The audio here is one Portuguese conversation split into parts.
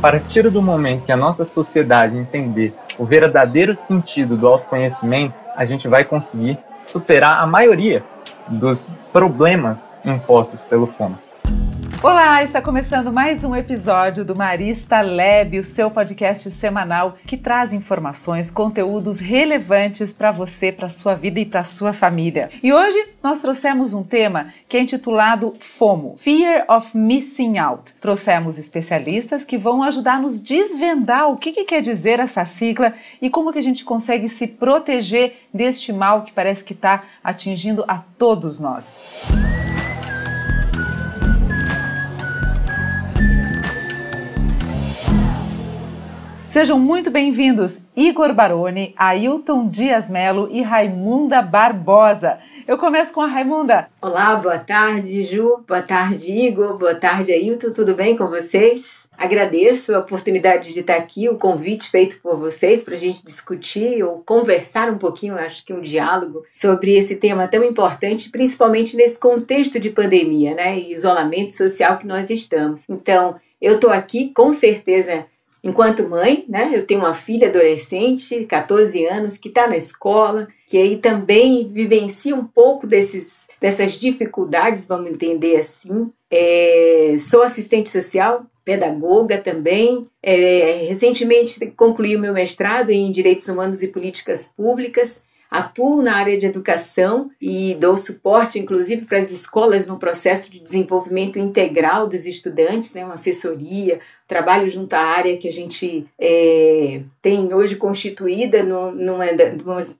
partir do momento que a nossa sociedade entender o verdadeiro sentido do autoconhecimento, a gente vai conseguir superar a maioria dos problemas impostos pelo fome. Olá, está começando mais um episódio do Marista Lab, o seu podcast semanal que traz informações, conteúdos relevantes para você, para sua vida e para sua família. E hoje nós trouxemos um tema que é intitulado FOMO, Fear of Missing Out. Trouxemos especialistas que vão ajudar a nos desvendar o que, que quer dizer essa sigla e como que a gente consegue se proteger deste mal que parece que está atingindo a todos nós. Sejam muito bem-vindos Igor Baroni, Ailton Dias Melo e Raimunda Barbosa. Eu começo com a Raimunda. Olá, boa tarde, Ju. Boa tarde, Igor. Boa tarde, Ailton. Tudo bem com vocês? Agradeço a oportunidade de estar aqui, o convite feito por vocês para a gente discutir ou conversar um pouquinho, acho que um diálogo sobre esse tema tão importante, principalmente nesse contexto de pandemia, né, e isolamento social que nós estamos. Então, eu estou aqui com certeza enquanto mãe, né? Eu tenho uma filha adolescente, 14 anos, que está na escola, que aí também vivencia um pouco desses, dessas dificuldades, vamos entender assim. É, sou assistente social, pedagoga também. É, recentemente concluí o meu mestrado em Direitos Humanos e Políticas Públicas Atuo na área de educação e dou suporte, inclusive, para as escolas no processo de desenvolvimento integral dos estudantes, né, uma assessoria, trabalho junto à área que a gente é, tem hoje constituída no, numa,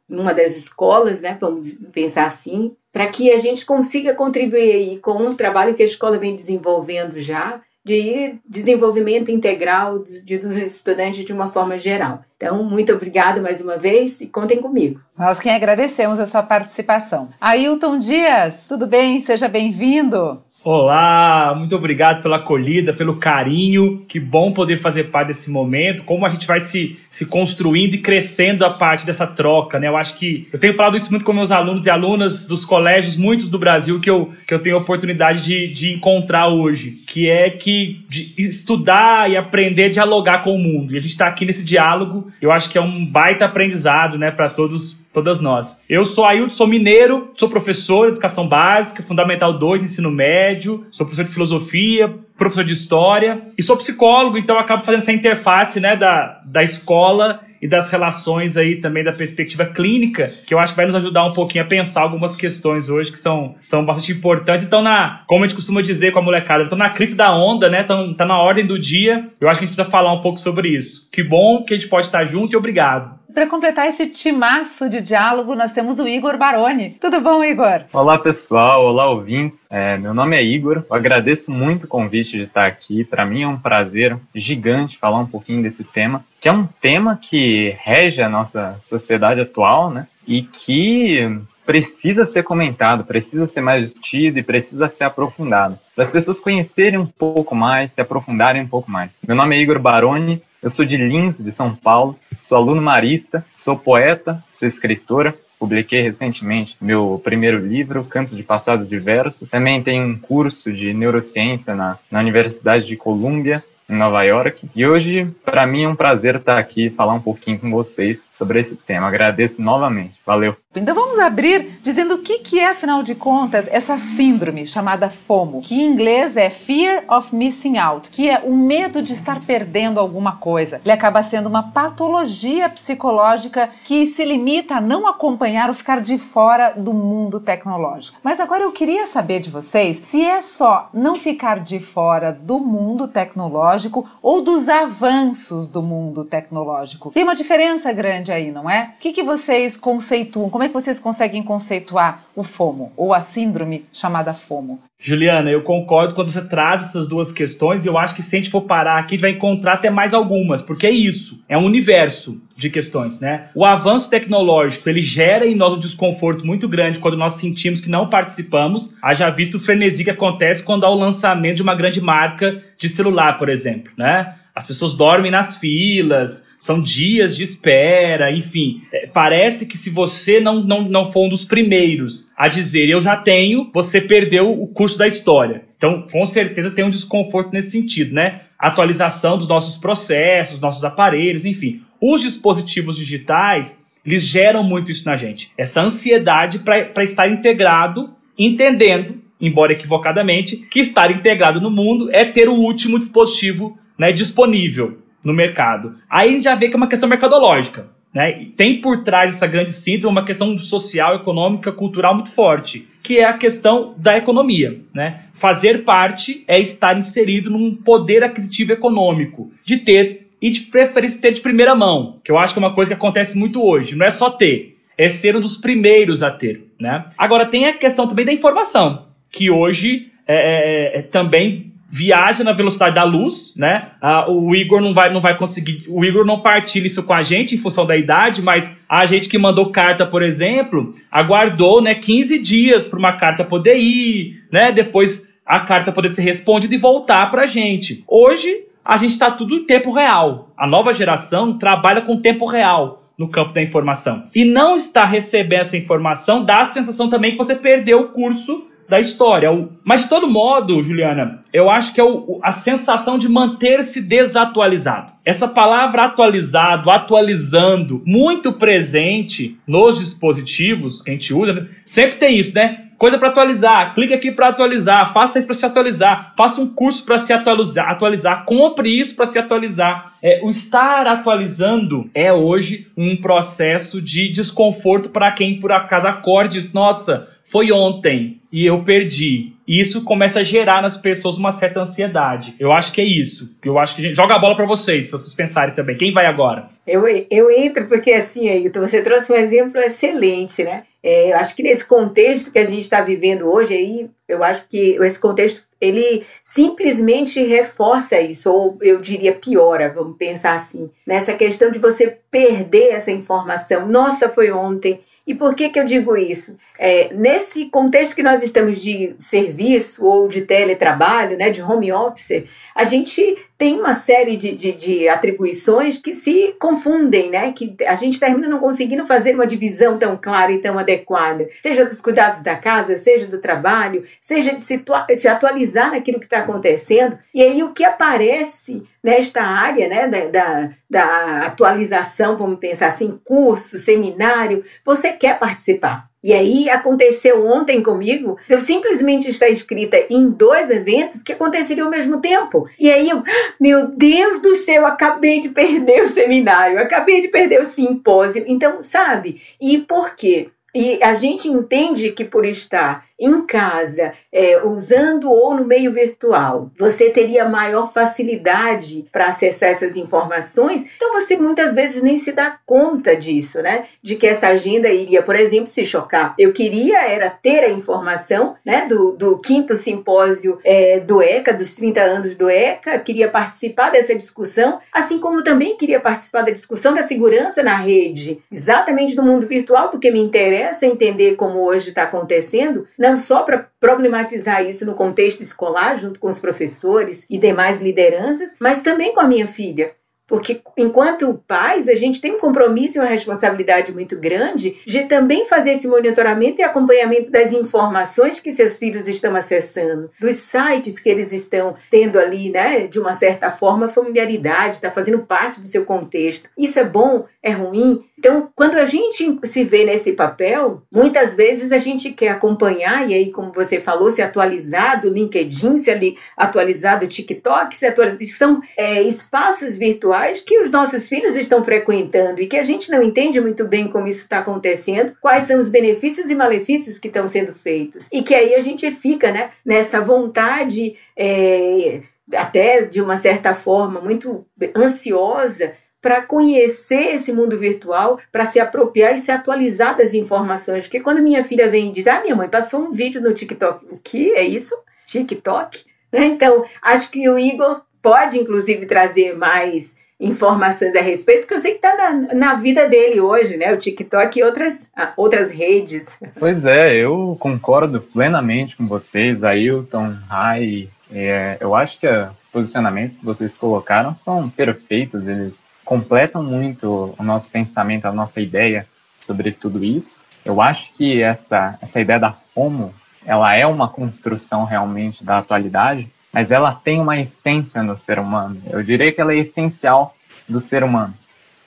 numa das escolas, né, vamos pensar assim, para que a gente consiga contribuir aí com um trabalho que a escola vem desenvolvendo já de desenvolvimento integral de, dos estudantes de uma forma geral. Então, muito obrigada mais uma vez e contem comigo. Nós quem agradecemos a sua participação. Ailton Dias, tudo bem? Seja bem-vindo. Olá, muito obrigado pela acolhida, pelo carinho. Que bom poder fazer parte desse momento. Como a gente vai se, se construindo e crescendo a parte dessa troca, né? Eu acho que eu tenho falado isso muito com meus alunos e alunas dos colégios, muitos do Brasil, que eu, que eu tenho a oportunidade de, de encontrar hoje, que é que estudar e aprender a dialogar com o mundo. E a gente está aqui nesse diálogo. Eu acho que é um baita aprendizado, né, para todos todas nós. Eu sou Ailton, sou mineiro, sou professor de educação básica, fundamental 2, ensino médio, sou professor de filosofia, professor de história e sou psicólogo, então acabo fazendo essa interface, né, da, da escola e das relações aí também da perspectiva clínica, que eu acho que vai nos ajudar um pouquinho a pensar algumas questões hoje que são, são bastante importantes. Então, na, como a gente costuma dizer com a molecada, estão na crise da onda, né? Estão tá na ordem do dia. Eu acho que a gente precisa falar um pouco sobre isso. Que bom que a gente pode estar junto e obrigado. Para completar esse timaço de diálogo, nós temos o Igor Baroni. Tudo bom, Igor? Olá, pessoal. Olá, ouvintes. É, meu nome é Igor. Eu agradeço muito o convite de estar aqui. Para mim é um prazer gigante falar um pouquinho desse tema, que é um tema que rege a nossa sociedade atual, né? E que precisa ser comentado, precisa ser mais discutido e precisa ser aprofundado. Para as pessoas conhecerem um pouco mais, se aprofundarem um pouco mais. Meu nome é Igor Baroni, eu sou de Lins, de São Paulo, sou aluno marista, sou poeta, sou escritora, publiquei recentemente meu primeiro livro, Cantos de Passados Diversos. Também tenho um curso de neurociência na, na Universidade de Colômbia, em Nova York. E hoje, para mim, é um prazer estar aqui e falar um pouquinho com vocês sobre esse tema. Agradeço novamente. Valeu. Então vamos abrir dizendo o que, que é, afinal de contas, essa síndrome chamada FOMO, que em inglês é Fear of Missing Out, que é o medo de estar perdendo alguma coisa. Ele acaba sendo uma patologia psicológica que se limita a não acompanhar ou ficar de fora do mundo tecnológico. Mas agora eu queria saber de vocês se é só não ficar de fora do mundo tecnológico ou dos avanços do mundo tecnológico. Tem uma diferença grande aí, não é? O que, que vocês conceituam? Como é que vocês conseguem conceituar o FOMO ou a síndrome chamada FOMO? Juliana, eu concordo quando você traz essas duas questões e eu acho que se a gente for parar aqui, a gente vai encontrar até mais algumas, porque é isso, é um universo de questões, né? O avanço tecnológico, ele gera em nós um desconforto muito grande quando nós sentimos que não participamos, haja visto o frenesi que acontece quando há o lançamento de uma grande marca de celular, por exemplo, né? As pessoas dormem nas filas, são dias de espera, enfim. É, parece que se você não, não, não for um dos primeiros a dizer eu já tenho, você perdeu o curso da história. Então, com certeza tem um desconforto nesse sentido, né? Atualização dos nossos processos, nossos aparelhos, enfim. Os dispositivos digitais, eles geram muito isso na gente. Essa ansiedade para estar integrado, entendendo, embora equivocadamente, que estar integrado no mundo é ter o último dispositivo né, disponível no mercado. Aí a gente já vê que é uma questão mercadológica. Né? Tem por trás dessa grande síndrome uma questão social, econômica, cultural muito forte, que é a questão da economia. Né? Fazer parte é estar inserido num poder aquisitivo econômico, de ter e de preferência ter de primeira mão, que eu acho que é uma coisa que acontece muito hoje. Não é só ter, é ser um dos primeiros a ter. Né? Agora, tem a questão também da informação, que hoje é, é, é também viaja na velocidade da luz, né? Ah, o Igor não vai, não vai conseguir. O Igor não partilha isso com a gente em função da idade, mas a gente que mandou carta, por exemplo, aguardou, né, 15 dias para uma carta poder ir, né? Depois a carta poder ser respondida e voltar para a gente. Hoje a gente está tudo em tempo real. A nova geração trabalha com tempo real no campo da informação. E não estar recebendo essa informação dá a sensação também que você perdeu o curso da história. Mas de todo modo, Juliana, eu acho que é o, a sensação de manter-se desatualizado. Essa palavra atualizado, atualizando, muito presente nos dispositivos que a gente usa, sempre tem isso, né? Coisa para atualizar, clique aqui para atualizar, faça isso para se atualizar, faça um curso para se atualizar, atualizar, compre isso para se atualizar. É, o estar atualizando é hoje um processo de desconforto para quem por acaso acorde, nossa, foi ontem e eu perdi. E isso começa a gerar nas pessoas uma certa ansiedade. Eu acho que é isso. Eu acho que a gente joga a bola para vocês, para vocês pensarem também. Quem vai agora? Eu, eu entro porque assim, Ailton, você trouxe um exemplo excelente, né? É, eu acho que nesse contexto que a gente está vivendo hoje aí, eu acho que esse contexto ele simplesmente reforça isso, ou eu diria piora, vamos pensar assim, nessa questão de você perder essa informação. Nossa, foi ontem, e por que, que eu digo isso? É, nesse contexto que nós estamos de serviço ou de teletrabalho, né, de home office, a gente tem uma série de, de, de, atribuições que se confundem, né? Que a gente termina não conseguindo fazer uma divisão tão clara e tão adequada, seja dos cuidados da casa, seja do trabalho, seja de se, se atualizar naquilo que está acontecendo. E aí o que aparece nesta área, né, da, da, da atualização, vamos pensar assim, curso, seminário, você quer participar. E aí aconteceu ontem comigo, eu simplesmente estar inscrita em dois eventos que aconteceriam ao mesmo tempo. E aí eu, meu Deus do céu, acabei de perder o seminário, acabei de perder o simpósio. Então, sabe? E por quê? E a gente entende que por estar em casa, é, usando ou no meio virtual, você teria maior facilidade para acessar essas informações. Então você muitas vezes nem se dá conta disso, né? De que essa agenda iria, por exemplo, se chocar. Eu queria era ter a informação, né? Do, do quinto simpósio é, do ECA, dos 30 anos do ECA, queria participar dessa discussão, assim como também queria participar da discussão da segurança na rede, exatamente no mundo virtual, porque me interessa entender como hoje está acontecendo. Não não só para problematizar isso no contexto escolar, junto com os professores e demais lideranças, mas também com a minha filha. Porque enquanto pais, a gente tem um compromisso e uma responsabilidade muito grande de também fazer esse monitoramento e acompanhamento das informações que seus filhos estão acessando, dos sites que eles estão tendo ali, né, de uma certa forma, familiaridade, está fazendo parte do seu contexto. Isso é bom? É ruim? Então, quando a gente se vê nesse papel, muitas vezes a gente quer acompanhar, e aí, como você falou, se atualizar do LinkedIn, se ali atualizar do TikTok, se atualizar. São é, espaços virtuais que os nossos filhos estão frequentando e que a gente não entende muito bem como isso está acontecendo, quais são os benefícios e malefícios que estão sendo feitos. E que aí a gente fica né, nessa vontade. É, até de uma certa forma muito ansiosa para conhecer esse mundo virtual, para se apropriar e se atualizar das informações. Porque quando minha filha vem e diz: Ah, minha mãe passou um vídeo no TikTok. O que é isso? TikTok? Né? Então, acho que o Igor pode, inclusive, trazer mais informações a respeito, porque eu sei que está na, na vida dele hoje, né? O TikTok e outras, ah, outras redes. Pois é, eu concordo plenamente com vocês, Ailton, Rai. É, eu acho que os posicionamentos que vocês colocaram são perfeitos, eles completam muito o nosso pensamento, a nossa ideia sobre tudo isso. Eu acho que essa, essa ideia da FOMO ela é uma construção realmente da atualidade, mas ela tem uma essência no ser humano. Eu diria que ela é essencial do ser humano.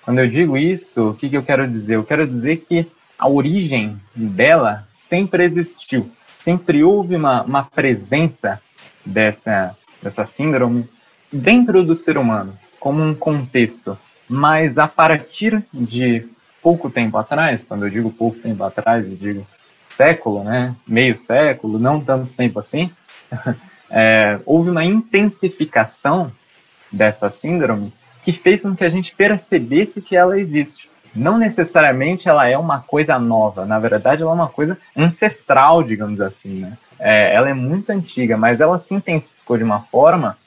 Quando eu digo isso, o que, que eu quero dizer? Eu quero dizer que a origem dela sempre existiu, sempre houve uma, uma presença dessa, dessa síndrome dentro do ser humano, como um contexto. Mas a partir de pouco tempo atrás, quando eu digo pouco tempo atrás, eu digo século, né, meio século, não tanto tempo assim, é, houve uma intensificação dessa síndrome que fez com que a gente percebesse que ela existe. Não necessariamente ela é uma coisa nova, na verdade ela é uma coisa ancestral, digamos assim. Né? É, ela é muito antiga, mas ela se intensificou de uma forma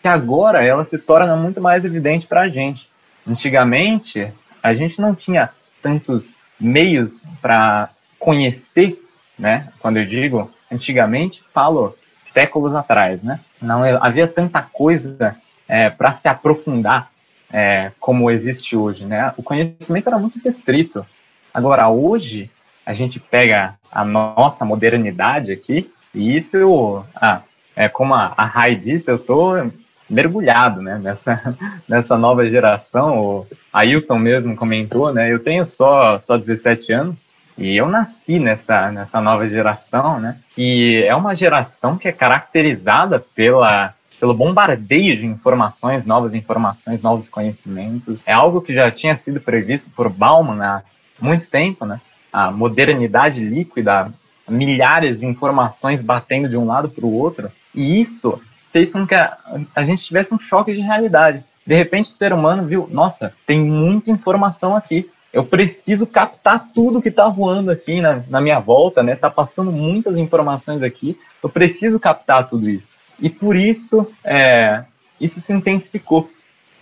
que agora ela se torna muito mais evidente para a gente. Antigamente, a gente não tinha tantos meios para conhecer, né? Quando eu digo antigamente, falo séculos atrás, né? Não havia tanta coisa é, para se aprofundar é, como existe hoje, né? O conhecimento era muito restrito. Agora, hoje, a gente pega a nossa modernidade aqui, e isso, ah, é como a, a Rai disse, eu estou mergulhado né, nessa, nessa nova geração. O Ailton mesmo comentou, né? Eu tenho só, só 17 anos, e eu nasci nessa, nessa nova geração, né? Que é uma geração que é caracterizada pela, pelo bombardeio de informações, novas informações, novos conhecimentos. É algo que já tinha sido previsto por Bauman há muito tempo, né? A modernidade líquida, milhares de informações batendo de um lado para o outro. E isso fez com que a, a gente tivesse um choque de realidade. De repente, o ser humano viu, nossa, tem muita informação aqui eu preciso captar tudo que está voando aqui na, na, minha volta, né? Tá passando muitas informações aqui, eu preciso captar tudo isso. E por isso, é, isso se intensificou.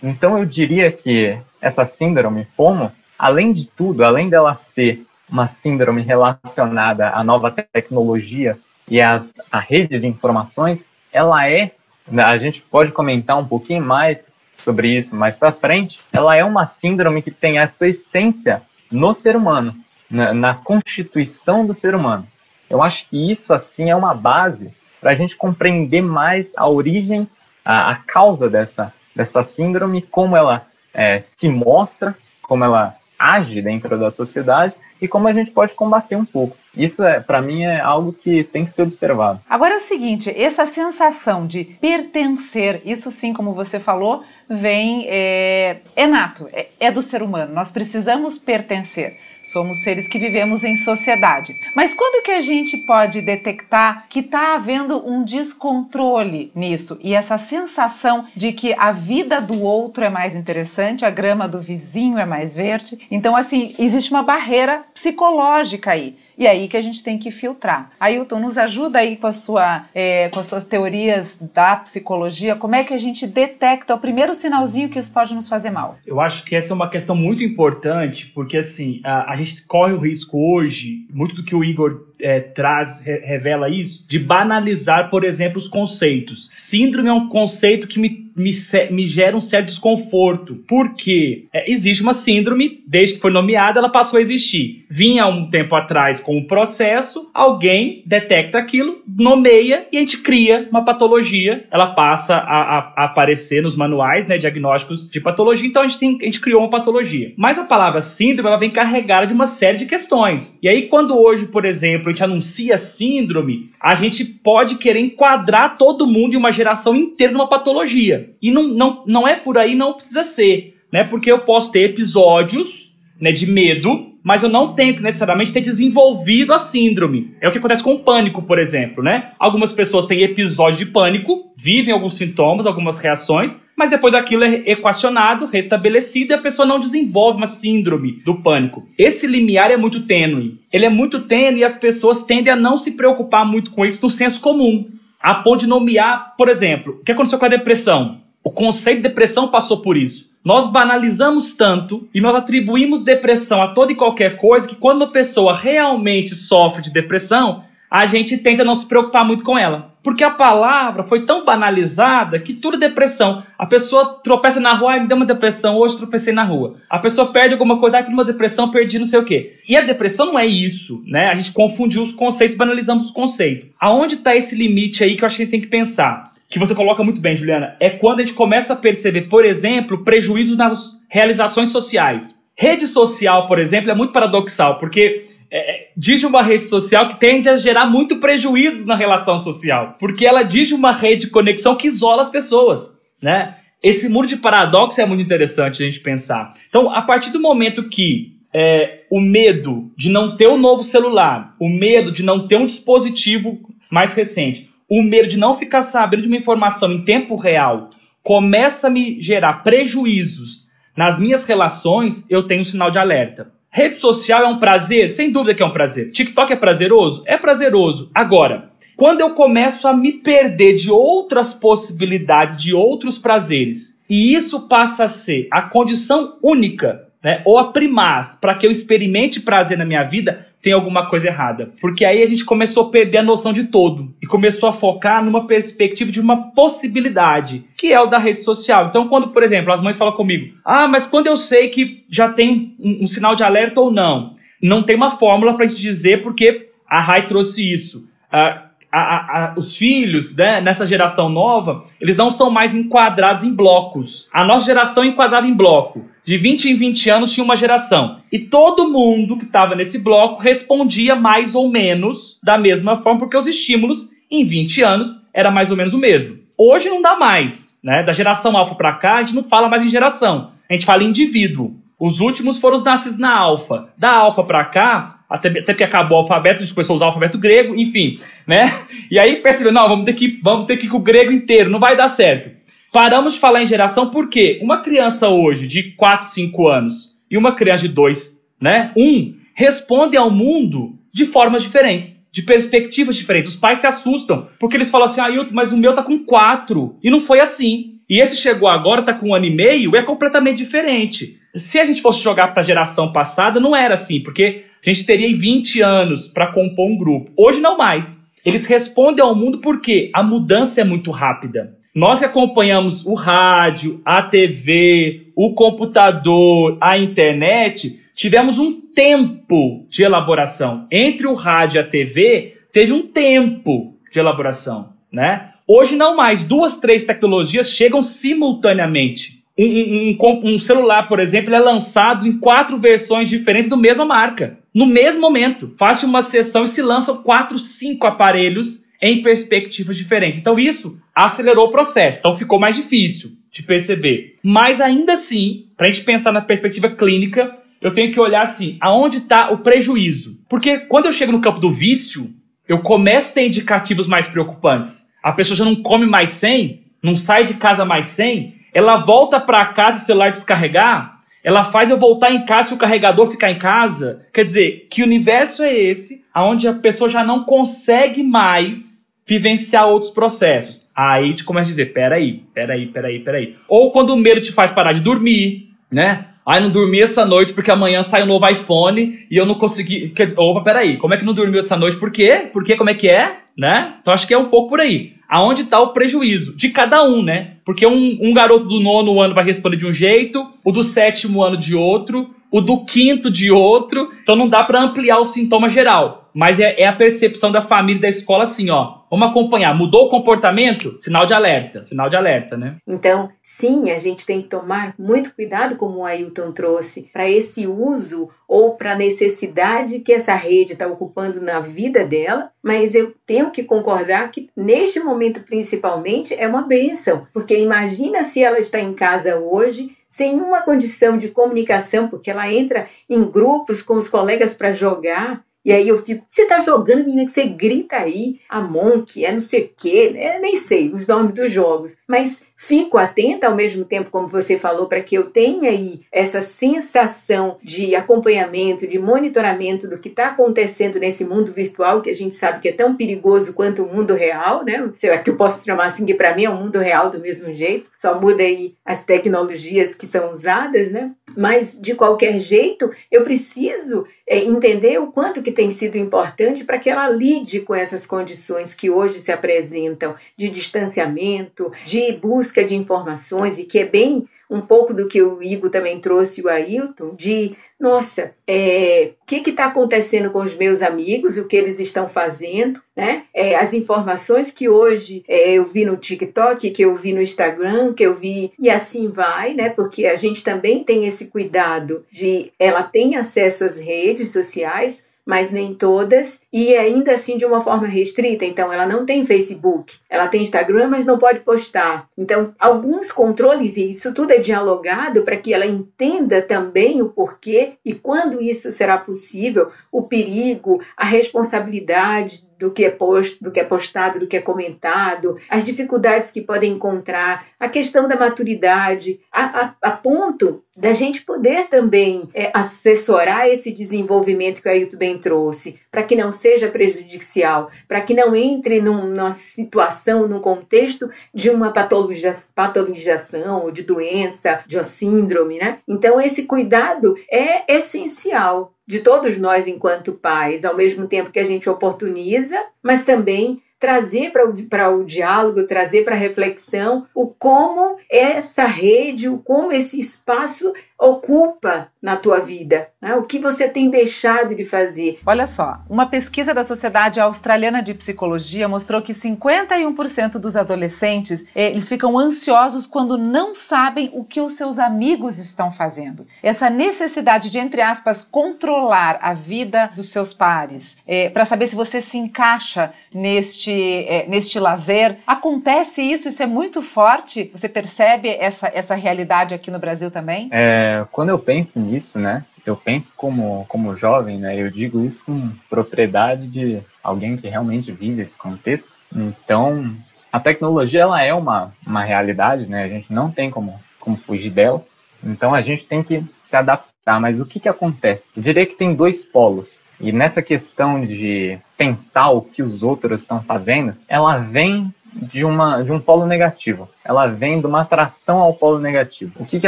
Então eu diria que essa síndrome FOMO, além de tudo, além dela ser uma síndrome relacionada à nova tecnologia e às, à rede de informações, ela é, a gente pode comentar um pouquinho mais sobre isso mais para frente, ela é uma síndrome que tem a sua essência no ser humano, na, na constituição do ser humano. Eu acho que isso, assim, é uma base para a gente compreender mais a origem, a, a, causa dessa, dessa síndrome, como ela é, se mostra, como ela age dentro da sociedade e como a gente pode combater um pouco. Isso é, para mim, é algo que tem que ser observado. Agora é o seguinte, essa sensação de pertencer, isso sim, como você falou, vem é, é nato, é, é do ser humano. Nós precisamos pertencer. Somos seres que vivemos em sociedade. Mas quando que a gente pode detectar que está havendo um descontrole nisso e essa sensação de que a vida do outro é mais interessante, a grama do vizinho é mais verde? Então, assim, existe uma barreira psicológica aí. E aí que a gente tem que filtrar. Ailton, nos ajuda aí com, a sua, é, com as suas teorias da psicologia. Como é que a gente detecta o primeiro sinalzinho que isso pode nos fazer mal? Eu acho que essa é uma questão muito importante, porque assim, a, a gente corre o risco hoje, muito do que o Igor é, traz, re, revela isso, de banalizar, por exemplo, os conceitos. Síndrome é um conceito que me, me, me gera um certo desconforto. Porque é, existe uma síndrome, desde que foi nomeada, ela passou a existir. Vinha um tempo atrás com o processo, alguém detecta aquilo, nomeia e a gente cria uma patologia. Ela passa a, a, a aparecer nos manuais né, diagnósticos de patologia, então a gente, tem, a gente criou uma patologia. Mas a palavra síndrome ela vem carregada de uma série de questões. E aí, quando hoje, por exemplo, gente anuncia síndrome, a gente pode querer enquadrar todo mundo e uma geração inteira numa patologia. E não, não, não é por aí, não precisa ser. Né? Porque eu posso ter episódios né, de medo mas eu não tenho que necessariamente ter desenvolvido a síndrome. É o que acontece com o pânico, por exemplo, né? Algumas pessoas têm episódio de pânico, vivem alguns sintomas, algumas reações, mas depois aquilo é equacionado, restabelecido e a pessoa não desenvolve uma síndrome do pânico. Esse limiar é muito tênue. Ele é muito tênue e as pessoas tendem a não se preocupar muito com isso no senso comum. A ponto de nomear, por exemplo, o que aconteceu com a depressão? O conceito de depressão passou por isso. Nós banalizamos tanto e nós atribuímos depressão a toda e qualquer coisa que quando a pessoa realmente sofre de depressão, a gente tenta não se preocupar muito com ela. Porque a palavra foi tão banalizada que tudo é depressão. A pessoa tropeça na rua, e me deu uma depressão, hoje tropecei na rua. A pessoa perde alguma coisa, ah, uma depressão, perdi não sei o quê. E a depressão não é isso, né? A gente confundiu os conceitos, banalizamos os conceitos. Aonde está esse limite aí que eu acho que a gente tem que pensar? Que você coloca muito bem, Juliana, é quando a gente começa a perceber, por exemplo, prejuízos nas realizações sociais. Rede social, por exemplo, é muito paradoxal, porque é, diz uma rede social que tende a gerar muito prejuízo na relação social, porque ela diz uma rede de conexão que isola as pessoas, né? Esse muro de paradoxo é muito interessante a gente pensar. Então, a partir do momento que é, o medo de não ter um novo celular, o medo de não ter um dispositivo mais recente, o medo de não ficar sabendo de uma informação em tempo real, começa a me gerar prejuízos nas minhas relações, eu tenho um sinal de alerta. Rede social é um prazer? Sem dúvida que é um prazer. TikTok é prazeroso? É prazeroso. Agora, quando eu começo a me perder de outras possibilidades, de outros prazeres, e isso passa a ser a condição única né, ou a primaz para que eu experimente prazer na minha vida, tem alguma coisa errada. Porque aí a gente começou a perder a noção de todo e começou a focar numa perspectiva de uma possibilidade, que é o da rede social. Então, quando, por exemplo, as mães falam comigo: "Ah, mas quando eu sei que já tem um, um sinal de alerta ou não?" Não tem uma fórmula para gente dizer porque a Rai trouxe isso. Uh, a, a, os filhos, né, nessa geração nova, eles não são mais enquadrados em blocos. A nossa geração enquadrava em bloco. De 20 em 20 anos tinha uma geração. E todo mundo que estava nesse bloco respondia mais ou menos da mesma forma, porque os estímulos em 20 anos era mais ou menos o mesmo. Hoje não dá mais, né? Da geração alfa para cá, a gente não fala mais em geração, a gente fala em indivíduo. Os últimos foram os nascidos na alfa. Da alfa para cá, até, até porque acabou o alfabeto, a gente começou a usar o alfabeto grego, enfim, né? E aí percebeu, não, vamos ter que, vamos ter que ir com o grego inteiro, não vai dar certo. Paramos de falar em geração porque uma criança hoje de 4, 5 anos e uma criança de 2, né? Um, respondem ao mundo de formas diferentes, de perspectivas diferentes. Os pais se assustam, porque eles falam assim, ah, mas o meu tá com 4. E não foi assim. E esse chegou agora, tá com um ano e meio, é completamente diferente. Se a gente fosse jogar para a geração passada, não era assim, porque a gente teria 20 anos para compor um grupo. Hoje não mais. Eles respondem ao mundo porque a mudança é muito rápida. Nós que acompanhamos o rádio, a TV, o computador, a internet, tivemos um tempo de elaboração. Entre o rádio e a TV, teve um tempo de elaboração, né? Hoje não mais. Duas, três tecnologias chegam simultaneamente. Um, um, um, celular, por exemplo, é lançado em quatro versões diferentes do mesma marca. No mesmo momento. Faz uma sessão e se lançam quatro, cinco aparelhos em perspectivas diferentes. Então isso acelerou o processo. Então ficou mais difícil de perceber. Mas ainda assim, para a gente pensar na perspectiva clínica, eu tenho que olhar assim, aonde está o prejuízo? Porque quando eu chego no campo do vício, eu começo a ter indicativos mais preocupantes. A pessoa já não come mais sem, não sai de casa mais sem, ela volta para casa o celular descarregar, ela faz eu voltar em casa e o carregador ficar em casa. Quer dizer, que universo é esse onde a pessoa já não consegue mais vivenciar outros processos? Aí gente começa a dizer, peraí, peraí, peraí, peraí. Ou quando o medo te faz parar de dormir, né? Ai, não dormi essa noite porque amanhã sai um novo iPhone e eu não consegui. Quer dizer, opa, peraí, como é que não dormiu essa noite? Por quê? Por quê? Como é que é? Né? Então acho que é um pouco por aí aonde está o prejuízo de cada um, né? Porque um, um garoto do nono ano vai responder de um jeito, o do sétimo ano de outro, o do quinto de outro. Então não dá para ampliar o sintoma geral. Mas é, é, a percepção da família da escola assim, ó. Vamos acompanhar. Mudou o comportamento? Sinal de alerta. Sinal de alerta, né? Então, sim, a gente tem que tomar muito cuidado, como o Ailton trouxe, para esse uso ou para a necessidade que essa rede está ocupando na vida dela. Mas eu tenho que concordar que, neste momento, principalmente, é uma benção. Porque imagina se ela está em casa hoje sem uma condição de comunicação, porque ela entra em grupos com os colegas para jogar. E aí eu fico, você tá jogando, menina, que você grita aí, a Monk, é não sei o quê, é, nem sei os nomes dos jogos. Mas fico atenta ao mesmo tempo, como você falou, para que eu tenha aí essa sensação de acompanhamento, de monitoramento do que está acontecendo nesse mundo virtual, que a gente sabe que é tão perigoso quanto o mundo real, né? Sei que eu posso chamar assim, que para mim é um mundo real do mesmo jeito, só muda aí as tecnologias que são usadas, né? Mas de qualquer jeito, eu preciso entender o quanto que tem sido importante para que ela lide com essas condições que hoje se apresentam de distanciamento, de busca de informações e que é bem um pouco do que o Igor também trouxe o Ailton, de nossa, é, o que está acontecendo com os meus amigos, o que eles estão fazendo, né? É, as informações que hoje é, eu vi no TikTok, que eu vi no Instagram, que eu vi, e assim vai, né? Porque a gente também tem esse cuidado de ela tem acesso às redes sociais, mas nem todas, e ainda assim de uma forma restrita. Então, ela não tem Facebook, ela tem Instagram, mas não pode postar. Então, alguns controles, e isso tudo é dialogado para que ela entenda também o porquê e quando isso será possível, o perigo, a responsabilidade do que é posto, do que é postado, do que é comentado, as dificuldades que podem encontrar, a questão da maturidade, a, a, a ponto da gente poder também é, assessorar esse desenvolvimento que o Ailton bem trouxe, para que não seja prejudicial, para que não entre num, numa situação, num contexto de uma patologia, patologização ou de doença, de uma síndrome, né? Então esse cuidado é essencial de todos nós enquanto pais, ao mesmo tempo que a gente oportuniza, mas também trazer para o, diálogo, trazer para a reflexão o como essa rede, o como esse espaço ocupa na tua vida, né? o que você tem deixado de fazer. Olha só, uma pesquisa da Sociedade Australiana de Psicologia mostrou que 51% dos adolescentes eles ficam ansiosos quando não sabem o que os seus amigos estão fazendo. Essa necessidade de, entre aspas, controlar a vida dos seus pares, eh, para saber se você se encaixa neste, eh, neste lazer, acontece isso? Isso é muito forte? Você percebe essa, essa realidade aqui no Brasil também? É quando eu penso nisso, né, eu penso como, como jovem, né, eu digo isso com propriedade de alguém que realmente vive esse contexto. Então, a tecnologia ela é uma, uma realidade, né, a gente não tem como, como fugir dela. Então, a gente tem que se adaptar. Mas o que, que acontece? Eu diria que tem dois polos. E nessa questão de pensar o que os outros estão fazendo, ela vem de, uma, de um polo negativo. Ela vem de uma atração ao polo negativo. O que, que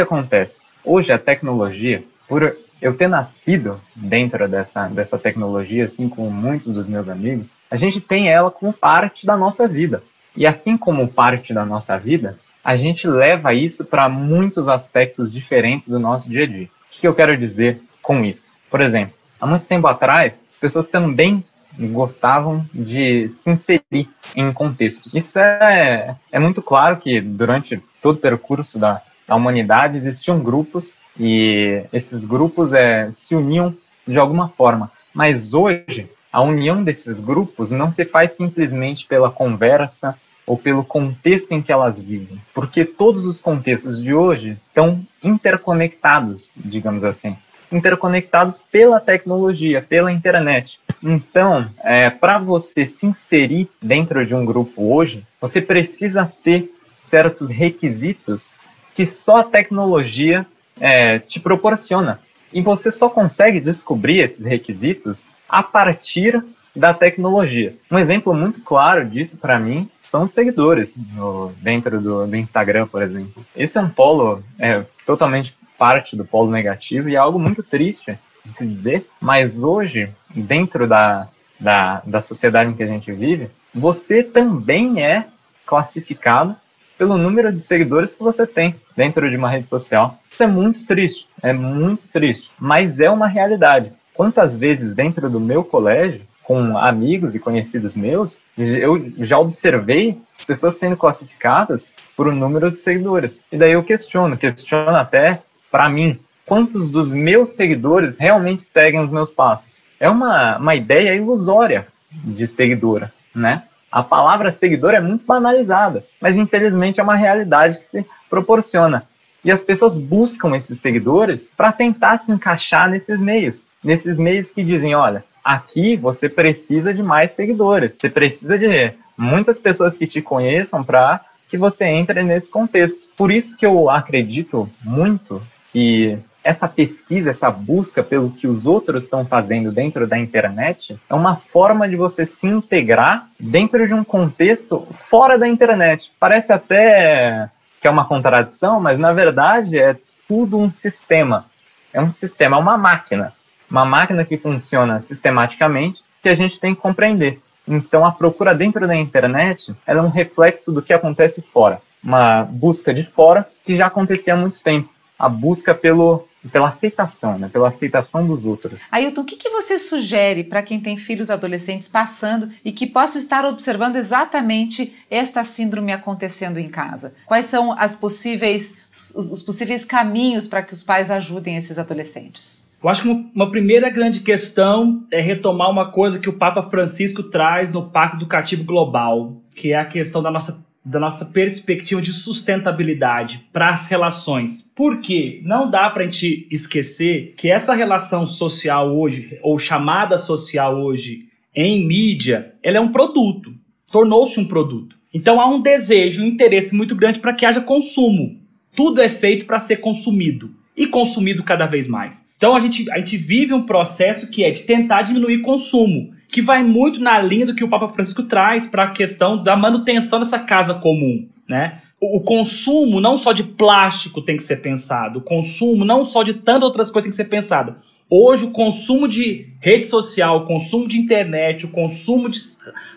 acontece? Hoje a tecnologia, por eu ter nascido dentro dessa, dessa tecnologia, assim como muitos dos meus amigos, a gente tem ela como parte da nossa vida. E assim como parte da nossa vida, a gente leva isso para muitos aspectos diferentes do nosso dia a dia. O que eu quero dizer com isso? Por exemplo, há muito tempo atrás, pessoas também gostavam de se inserir em contextos. Isso é, é muito claro que durante todo o percurso da, da humanidade existiam grupos e esses grupos é, se uniam de alguma forma. Mas hoje, a união desses grupos não se faz simplesmente pela conversa ou pelo contexto em que elas vivem, porque todos os contextos de hoje estão interconectados, digamos assim, interconectados pela tecnologia, pela internet. Então, é, para você se inserir dentro de um grupo hoje, você precisa ter certos requisitos que só a tecnologia é, te proporciona. E você só consegue descobrir esses requisitos a partir da tecnologia. Um exemplo muito claro disso para mim são os seguidores no, dentro do, do, Instagram, por exemplo. Esse é um polo é, totalmente parte do polo negativo e é algo muito triste se dizer, mas hoje, dentro da, da, da sociedade em que a gente vive, você também é classificado pelo número de seguidores que você tem dentro de uma rede social. Isso é muito triste, é muito triste, mas é uma realidade. Quantas vezes dentro do meu colégio, com amigos e conhecidos meus, eu já observei as pessoas sendo classificadas por um número de seguidores. E daí eu questiono, questiono até para mim, quantos dos meus seguidores realmente seguem os meus passos? É uma, uma ideia ilusória de seguidora, né? A palavra seguidor é muito banalizada, mas infelizmente é uma realidade que se proporciona. E as pessoas buscam esses seguidores para tentar se encaixar nesses meios, nesses meios que dizem, olha, aqui você precisa de mais seguidores, você precisa de muitas pessoas que te conheçam para que você entre nesse contexto. Por isso que eu acredito muito que essa pesquisa, essa busca pelo que os outros estão fazendo dentro da internet é uma forma de você se integrar dentro de um contexto fora da internet. Parece até que é uma contradição, mas na verdade é tudo um sistema. É um sistema, é uma máquina. Uma máquina que funciona sistematicamente que a gente tem que compreender. Então a procura dentro da internet é um reflexo do que acontece fora. Uma busca de fora que já acontecia há muito tempo. A busca pelo pela aceitação, né? pela aceitação dos outros. Ailton, o que, que você sugere para quem tem filhos adolescentes passando e que possam estar observando exatamente esta síndrome acontecendo em casa? Quais são as possíveis, os, os possíveis caminhos para que os pais ajudem esses adolescentes? Eu acho que uma primeira grande questão é retomar uma coisa que o Papa Francisco traz no Pacto Educativo Global, que é a questão da nossa da nossa perspectiva de sustentabilidade para as relações. Porque não dá para a gente esquecer que essa relação social hoje, ou chamada social hoje, em mídia, ela é um produto. Tornou-se um produto. Então há um desejo, um interesse muito grande para que haja consumo. Tudo é feito para ser consumido e consumido cada vez mais. Então a gente, a gente vive um processo que é de tentar diminuir consumo que vai muito na linha do que o Papa Francisco traz para a questão da manutenção dessa casa comum. Né? O, o, consumo não só de plástico tem que ser pensado, o consumo não só de tantas outras coisas tem que ser pensado. Hoje, o consumo de rede social, o consumo de internet, o consumo de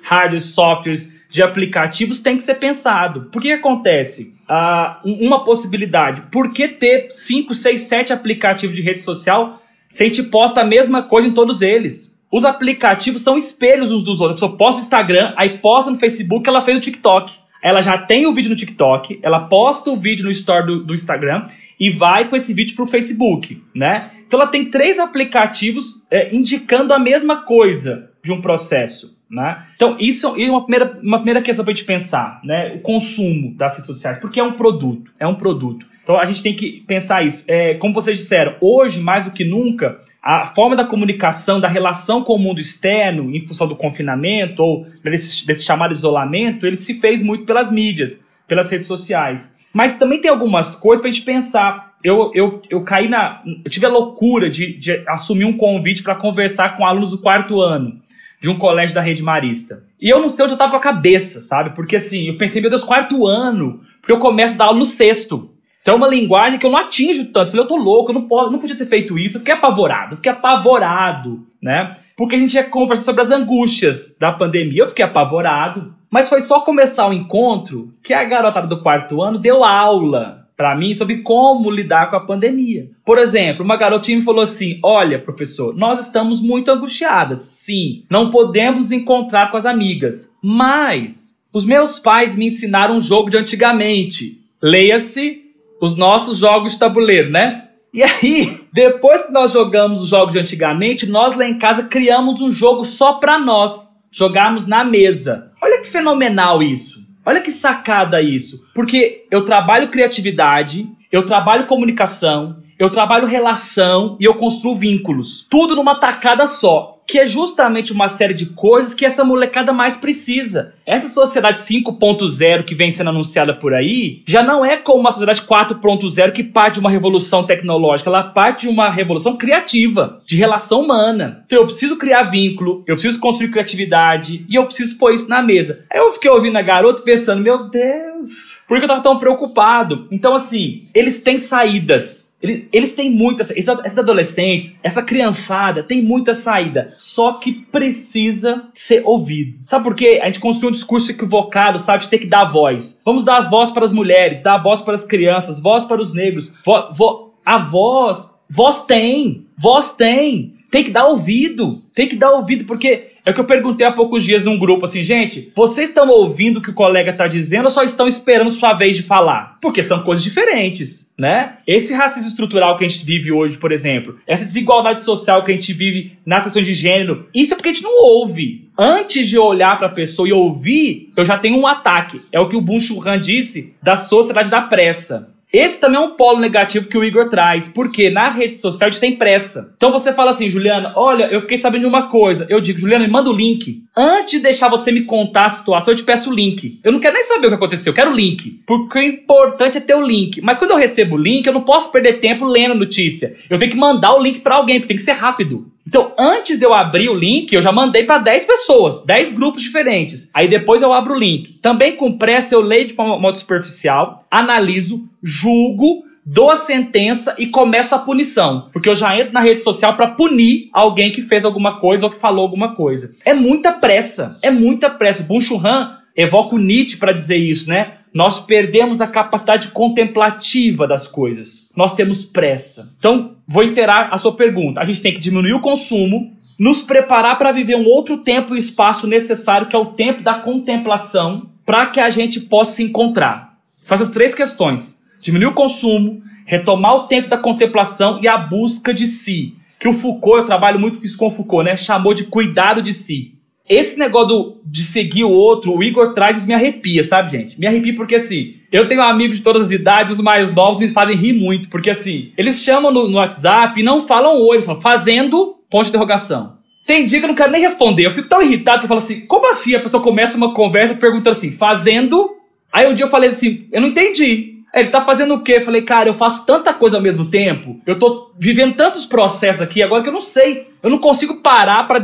hardware, softwares, de aplicativos tem que ser pensado. Por que, acontece? Ah, uma possibilidade. Por que ter 5, 6, 7 aplicativos de rede social se a gente posta a mesma coisa em todos eles? Os aplicativos são espelhos uns dos outros. A pessoa posta no Instagram, aí posta no Facebook, ela fez o TikTok. Ela já tem o vídeo no TikTok, ela posta o vídeo no store do, do Instagram e vai com esse vídeo pro Facebook, né? Então ela tem três aplicativos é, indicando a mesma coisa de um processo, né? Então isso é uma primeira, uma primeira questão para a gente pensar, né? O consumo das redes sociais, porque é um produto, é um produto. Então a gente tem que pensar isso. É, como vocês disseram, hoje mais do que nunca a forma da comunicação, da relação com o mundo externo, em função do confinamento ou desse, desse chamado isolamento, ele se fez muito pelas mídias, pelas redes sociais. Mas também tem algumas coisas para a gente pensar. Eu, eu, eu caí na. Eu tive a loucura de, de assumir um convite para conversar com alunos do quarto ano de um colégio da rede marista. E eu não sei onde eu estava com a cabeça, sabe? Porque assim, eu pensei, meu Deus, quarto ano, porque eu começo a dar aula no sexto. Então é uma linguagem que eu não atinjo tanto. Eu falei, eu tô louco, eu não, posso, não podia ter feito isso. Eu fiquei apavorado, eu fiquei apavorado, né? Porque a gente ia conversar sobre as angústias da pandemia. Eu fiquei apavorado. Mas foi só começar o encontro que a garotada do quarto ano deu aula para mim sobre como lidar com a pandemia. Por exemplo, uma garotinha me falou assim: Olha, professor, nós estamos muito angustiadas. Sim, não podemos encontrar com as amigas. Mas os meus pais me ensinaram um jogo de antigamente. Leia-se os nossos jogos de tabuleiro, né? E aí, depois que nós jogamos os jogos de antigamente, nós lá em casa criamos um jogo só para nós jogarmos na mesa. Olha que fenomenal isso. Olha que sacada isso. Porque eu trabalho criatividade, eu trabalho comunicação, eu trabalho relação e eu construo vínculos. Tudo numa tacada só que é justamente uma série de coisas que essa molecada mais precisa. Essa sociedade 5.0 que vem sendo anunciada por aí já não é como uma sociedade 4.0 que parte de uma revolução tecnológica, ela parte de uma revolução criativa, de relação humana. Então eu preciso criar vínculo, eu preciso construir criatividade e eu preciso pôr isso na mesa. Aí eu fiquei ouvindo a garota pensando, meu Deus, por que eu tava tão preocupado? Então assim, eles têm saídas eles, eles têm muitas. Esses adolescentes, essa criançada tem muita saída. Só que precisa ser ouvido. Sabe por quê? A gente construiu um discurso equivocado, sabe? De ter que dar voz. Vamos dar as vozes para as mulheres, dar a voz para as crianças, voz para os negros. Vo, vo, a voz. Voz tem. Voz tem. Tem que dar ouvido. Tem que dar ouvido, porque é o que eu perguntei há poucos dias num grupo assim, gente, vocês estão ouvindo o que o colega está dizendo ou só estão esperando sua vez de falar? Porque são coisas diferentes, né? Esse racismo estrutural que a gente vive hoje, por exemplo, essa desigualdade social que a gente vive na sessão de gênero, isso é porque a gente não ouve. Antes de olhar para a pessoa e ouvir, eu já tenho um ataque. É o que o Bun Han disse da sociedade da pressa. Esse também é um polo negativo que o Igor traz, porque na rede social a gente tem pressa. Então você fala assim, Juliana, olha, eu fiquei sabendo de uma coisa. Eu digo, Juliana, me manda o link. Antes de deixar você me contar a situação, eu te peço o link. Eu não quero nem saber o que aconteceu, eu quero o link. Porque o importante é ter o link. Mas quando eu recebo o link, eu não posso perder tempo lendo a notícia. Eu tenho que mandar o link para alguém, porque tem que ser rápido. Então, antes de eu abrir o link, eu já mandei para 10 pessoas, 10 grupos diferentes. Aí depois eu abro o link. Também com pressa eu leio de modo superficial, analiso, julgo, dou a sentença e começo a punição. Porque eu já entro na rede social para punir alguém que fez alguma coisa ou que falou alguma coisa. É muita pressa, é muita pressa. Bun Han evoca o Nietzsche para dizer isso, né? Nós perdemos a capacidade contemplativa das coisas. Nós temos pressa. Então, vou interar a sua pergunta. A gente tem que diminuir o consumo, nos preparar para viver um outro tempo e espaço necessário, que é o tempo da contemplação, para que a gente possa se encontrar. São essas três questões: diminuir o consumo, retomar o tempo da contemplação e a busca de si. Que o Foucault, eu trabalho muito com isso com o Foucault, né? Chamou de cuidado de si. Esse negócio do, de seguir o outro, o Igor traz isso me arrepia, sabe, gente? Me arrepia porque, assim, eu tenho amigos de todas as idades, os mais novos me fazem rir muito, porque, assim, eles chamam no, no WhatsApp e não falam oi, eles falam fazendo ponto de interrogação. Tem dia que eu não quero nem responder, eu fico tão irritado que eu falo assim, como assim a pessoa começa uma conversa perguntando assim, fazendo? Aí um dia eu falei assim, eu não entendi. Ele tá fazendo o quê? Eu falei, cara, eu faço tanta coisa ao mesmo tempo, eu tô vivendo tantos processos aqui agora que eu não sei. Eu não consigo parar para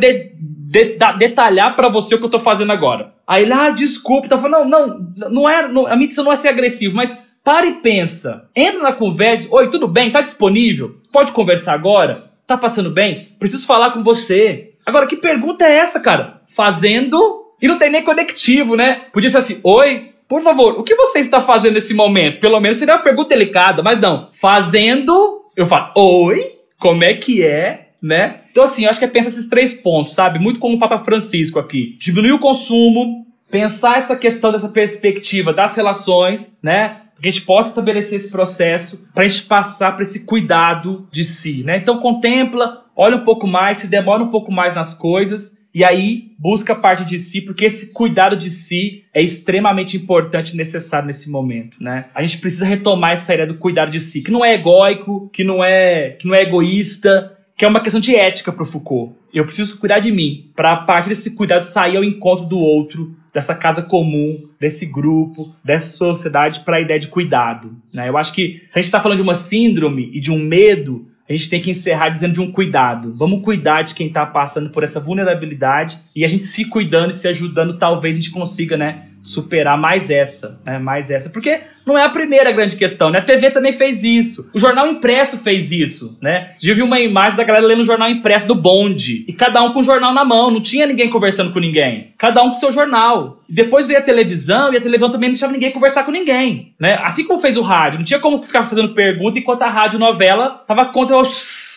de, de, detalhar para você o que eu tô fazendo agora. Aí ele, ah, desculpa. Então eu falei, não, não, não é, não, a minha não é ser agressivo, mas para e pensa. Entra na conversa, oi, tudo bem? Tá disponível? Pode conversar agora? Tá passando bem? Preciso falar com você. Agora, que pergunta é essa, cara? Fazendo e não tem nem conectivo, né? Podia ser assim, oi, por favor, o que você está fazendo nesse momento? Pelo menos seria uma pergunta delicada, mas não. Fazendo, eu falo, oi, como é que é? Né? Então, assim, eu acho que é pensar esses três pontos, sabe? Muito como o Papa Francisco aqui. Diminuir o consumo, pensar essa questão dessa perspectiva das relações, né? que a gente possa estabelecer esse processo para a gente passar para esse cuidado de si, né? Então contempla, olha um pouco mais, se demora um pouco mais nas coisas e aí busca a parte de si, porque esse cuidado de si é extremamente importante e necessário nesse momento, né? A gente precisa retomar essa ideia do cuidado de si, que não é egóico, que não é, que não é egoísta, que é uma questão de ética para o Foucault. Eu preciso cuidar de mim, para a partir desse cuidado sair ao encontro do outro, dessa casa comum, desse grupo, dessa sociedade para a ideia de cuidado. Né? Eu acho que se a gente está falando de uma síndrome e de um medo, a gente tem que encerrar dizendo de um cuidado. Vamos cuidar de quem está passando por essa vulnerabilidade e a gente se cuidando e se ajudando, talvez a gente consiga, né, superar mais essa, né, mais essa. Porque não é a primeira grande questão, né? A TV também fez isso. O jornal impresso fez isso, né? Você já viu uma imagem da galera lendo o jornal impresso do bonde. E cada um com o jornal na mão. Não tinha ninguém conversando com ninguém. Cada um com seu jornal. E depois veio a televisão e a televisão também não deixava ninguém conversar com ninguém, né? Assim como fez o rádio. Não tinha como ficar fazendo pergunta enquanto a rádio novela tava contra os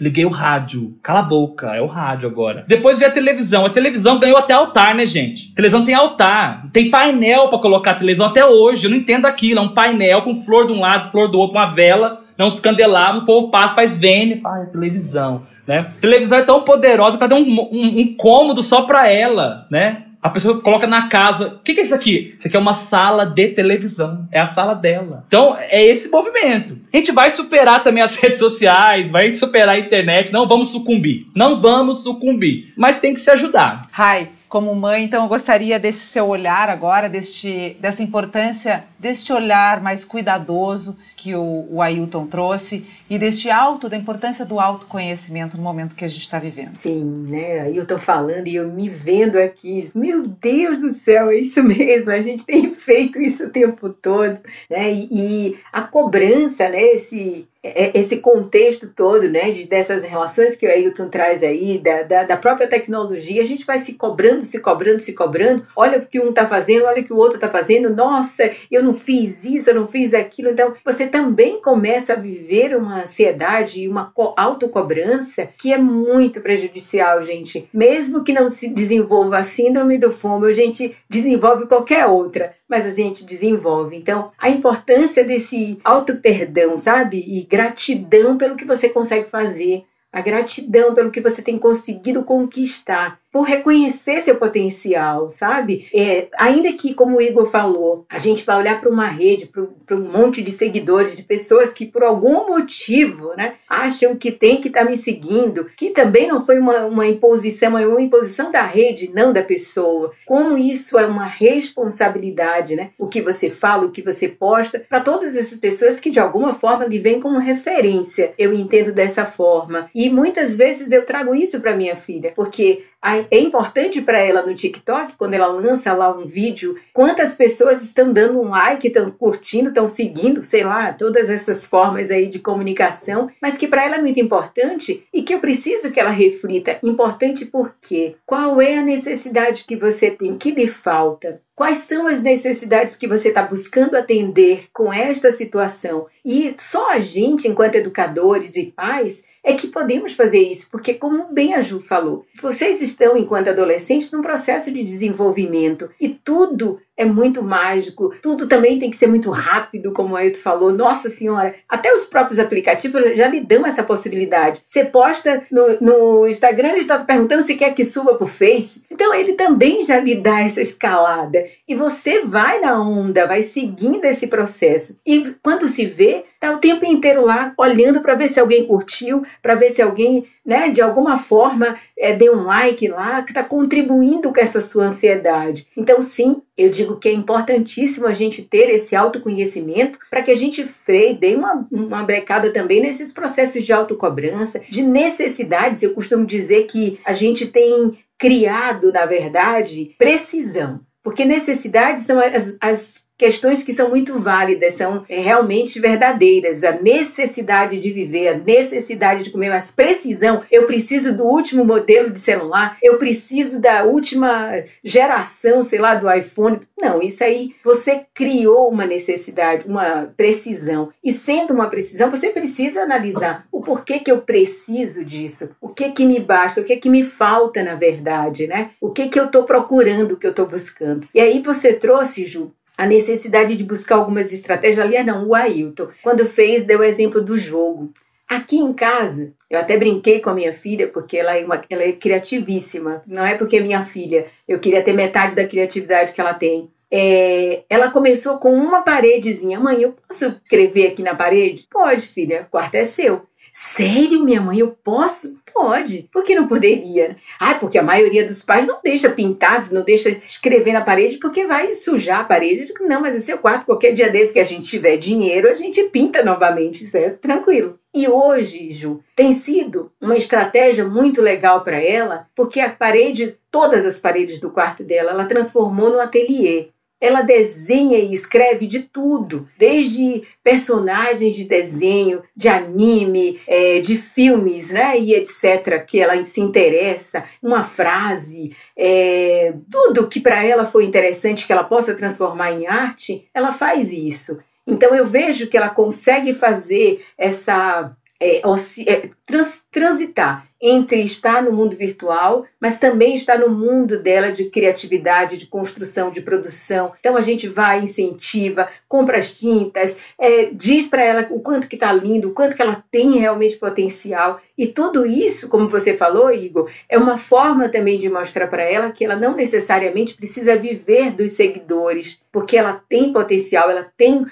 Liguei o rádio. Cala a boca, é o rádio agora. Depois veio a televisão. A televisão ganhou até altar, né, gente? A televisão tem altar. Tem painel para colocar a televisão até hoje. Eu não entendo aquilo. É um painel com flor de um lado, flor do outro, uma vela, né, uns candelabros. O povo passa, faz vênia. Ai, televisão, né? A televisão é tão poderosa para dar um, um, um cômodo só para ela, né? A pessoa coloca na casa. O que, que, é isso aqui? Isso aqui é uma sala de televisão. É a sala dela. Então, é esse movimento. A gente vai superar também as redes sociais, vai superar a internet. Não vamos sucumbir. Não vamos sucumbir. Mas tem que se ajudar. Rai, como mãe, então eu gostaria desse seu olhar agora, deste, dessa importância, deste olhar mais cuidadoso que o, o Ailton trouxe e deste alto, da importância do autoconhecimento no momento que a gente está vivendo. Sim, né? Ailton falando e eu me vendo aqui. Meu Deus do céu, é isso mesmo. A gente tem feito isso o tempo todo, né? E, e a cobrança, né? Esse esse contexto todo, né, de, dessas relações que o Ailton traz aí, da, da, da, própria tecnologia, a gente vai se cobrando, se cobrando, se cobrando. Olha o que um está fazendo, olha o que o outro está fazendo. Nossa, eu não fiz isso, eu não fiz aquilo. Então, você também começa a viver uma ansiedade e uma autocobrança que é muito prejudicial, gente. Mesmo que não se desenvolva a síndrome do FOMO, a gente desenvolve qualquer outra mas a gente desenvolve. Então, a importância desse auto-perdão, sabe? E gratidão pelo que você consegue fazer, a gratidão pelo que você tem conseguido conquistar. Por reconhecer seu potencial, sabe? É, ainda que, como o Igor falou, a gente vai olhar para uma rede, para um monte de seguidores, de pessoas que por algum motivo né, acham que tem que estar tá me seguindo, que também não foi uma, uma imposição, é uma imposição da rede, não da pessoa. Como isso é uma responsabilidade, né? O que você fala, o que você posta, para todas essas pessoas que de alguma forma lhe vêm como referência. Eu entendo dessa forma. E muitas vezes eu trago isso para minha filha, porque é importante para ela no TikTok, quando ela lança lá um vídeo, quantas pessoas estão dando um like, estão curtindo, estão seguindo, sei lá, todas essas formas aí de comunicação, mas que para ela é muito importante e que eu preciso que ela reflita. Importante por quê? Qual é a necessidade que você tem, que lhe falta? Quais são as necessidades que você está buscando atender com esta situação? E só a gente, enquanto educadores e pais, é que podemos fazer isso, porque, como bem a Ju falou, vocês estão, enquanto adolescentes, num processo de desenvolvimento e tudo é muito mágico, tudo também tem que ser muito rápido, como o Ailton falou. Nossa Senhora, até os próprios aplicativos já lhe dão essa possibilidade. Você posta no, no Instagram, ele está perguntando se quer que suba para o Face. Então ele também já lhe dá essa escalada. E você vai na onda, vai seguindo esse processo. E quando se vê, tá o tempo inteiro lá olhando para ver se alguém curtiu, para ver se alguém né, de alguma forma é, dê um like lá, que está contribuindo com essa sua ansiedade. Então, sim, eu digo que é importantíssimo a gente ter esse autoconhecimento para que a gente freie, dê uma, uma brecada também nesses processos de autocobrança, de necessidades. Eu costumo dizer que a gente tem criado, na verdade, precisão. Porque necessidades são as, as questões que são muito válidas, são realmente verdadeiras. A necessidade de viver, a necessidade de comer, mas precisão. Eu preciso do último modelo de celular, eu preciso da última geração, sei lá, do iPhone. Não, isso aí você criou uma necessidade, uma precisão. E sendo uma precisão, você precisa analisar o porquê que eu preciso disso, o que que me basta, o que que me falta na verdade, né? O que que eu estou procurando, o que eu estou buscando. E aí você trouxe, Ju, a necessidade de buscar algumas estratégias. Aliás, não, o Ailton, quando fez, deu o exemplo do jogo. Aqui em casa, eu até brinquei com a minha filha, porque ela é, uma, ela é criativíssima. Não é porque é minha filha, eu queria ter metade da criatividade que ela tem. É, ela começou com uma paredezinha. Mãe, eu posso escrever aqui na parede? Pode, filha, o quarto é seu. Sério, minha mãe, eu posso? Pode. Por que não poderia? Ah, porque a maioria dos pais não deixa pintar, não deixa escrever na parede porque vai sujar a parede. Eu digo, não, mas é seu quarto. Qualquer dia desse que a gente tiver dinheiro, a gente pinta novamente. Isso é tranquilo. E hoje, Ju, tem sido uma estratégia muito legal para ela, porque a parede, todas as paredes do quarto dela, ela transformou no ateliê. Ela desenha e escreve de tudo, desde personagens de desenho, de anime, é, de filmes, né, e etc., que ela se interessa, uma frase, é, tudo que para ela foi interessante que ela possa transformar em arte, ela faz isso. Então eu vejo que ela consegue fazer essa é, é, trans, transitar entre estar no mundo virtual, mas também estar no mundo dela de criatividade, de construção, de produção. Então a gente vai, incentiva, compra as tintas, é, diz para ela o quanto que está lindo, o quanto que ela tem realmente potencial. E tudo isso, como você falou, Igor, é uma forma também de mostrar para ela que ela não necessariamente precisa viver dos seguidores, porque ela tem potencial, ela tem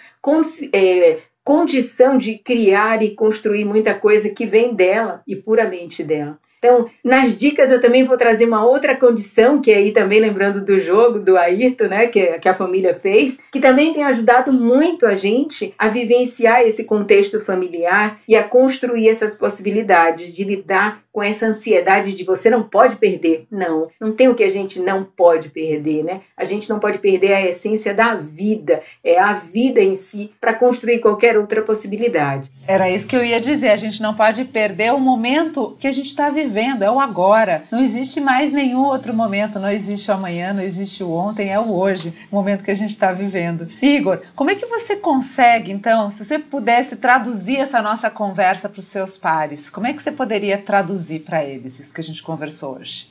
é, condição de criar e construir muita coisa que vem dela e puramente dela. Então, nas dicas eu também vou trazer uma outra condição, que é aí também lembrando do jogo do Ayrton, né, que, que a família fez, que também tem ajudado muito a gente a vivenciar esse contexto familiar e a construir essas possibilidades de lidar com essa ansiedade de você não pode perder. Não, não tem o que a gente não pode perder, né? A gente não pode perder a essência da vida, é a vida em si para construir qualquer outra possibilidade. Era isso que eu ia dizer, a gente não pode perder o momento que a gente está vivendo, é o agora. Não existe mais nenhum outro momento, não existe o amanhã, não existe o ontem, é o hoje, o momento que a gente está vivendo. Igor, como é que você consegue, então, se você pudesse traduzir essa nossa conversa para os seus pares, como é que você poderia traduzir traduzir para eles isso que a gente conversou hoje?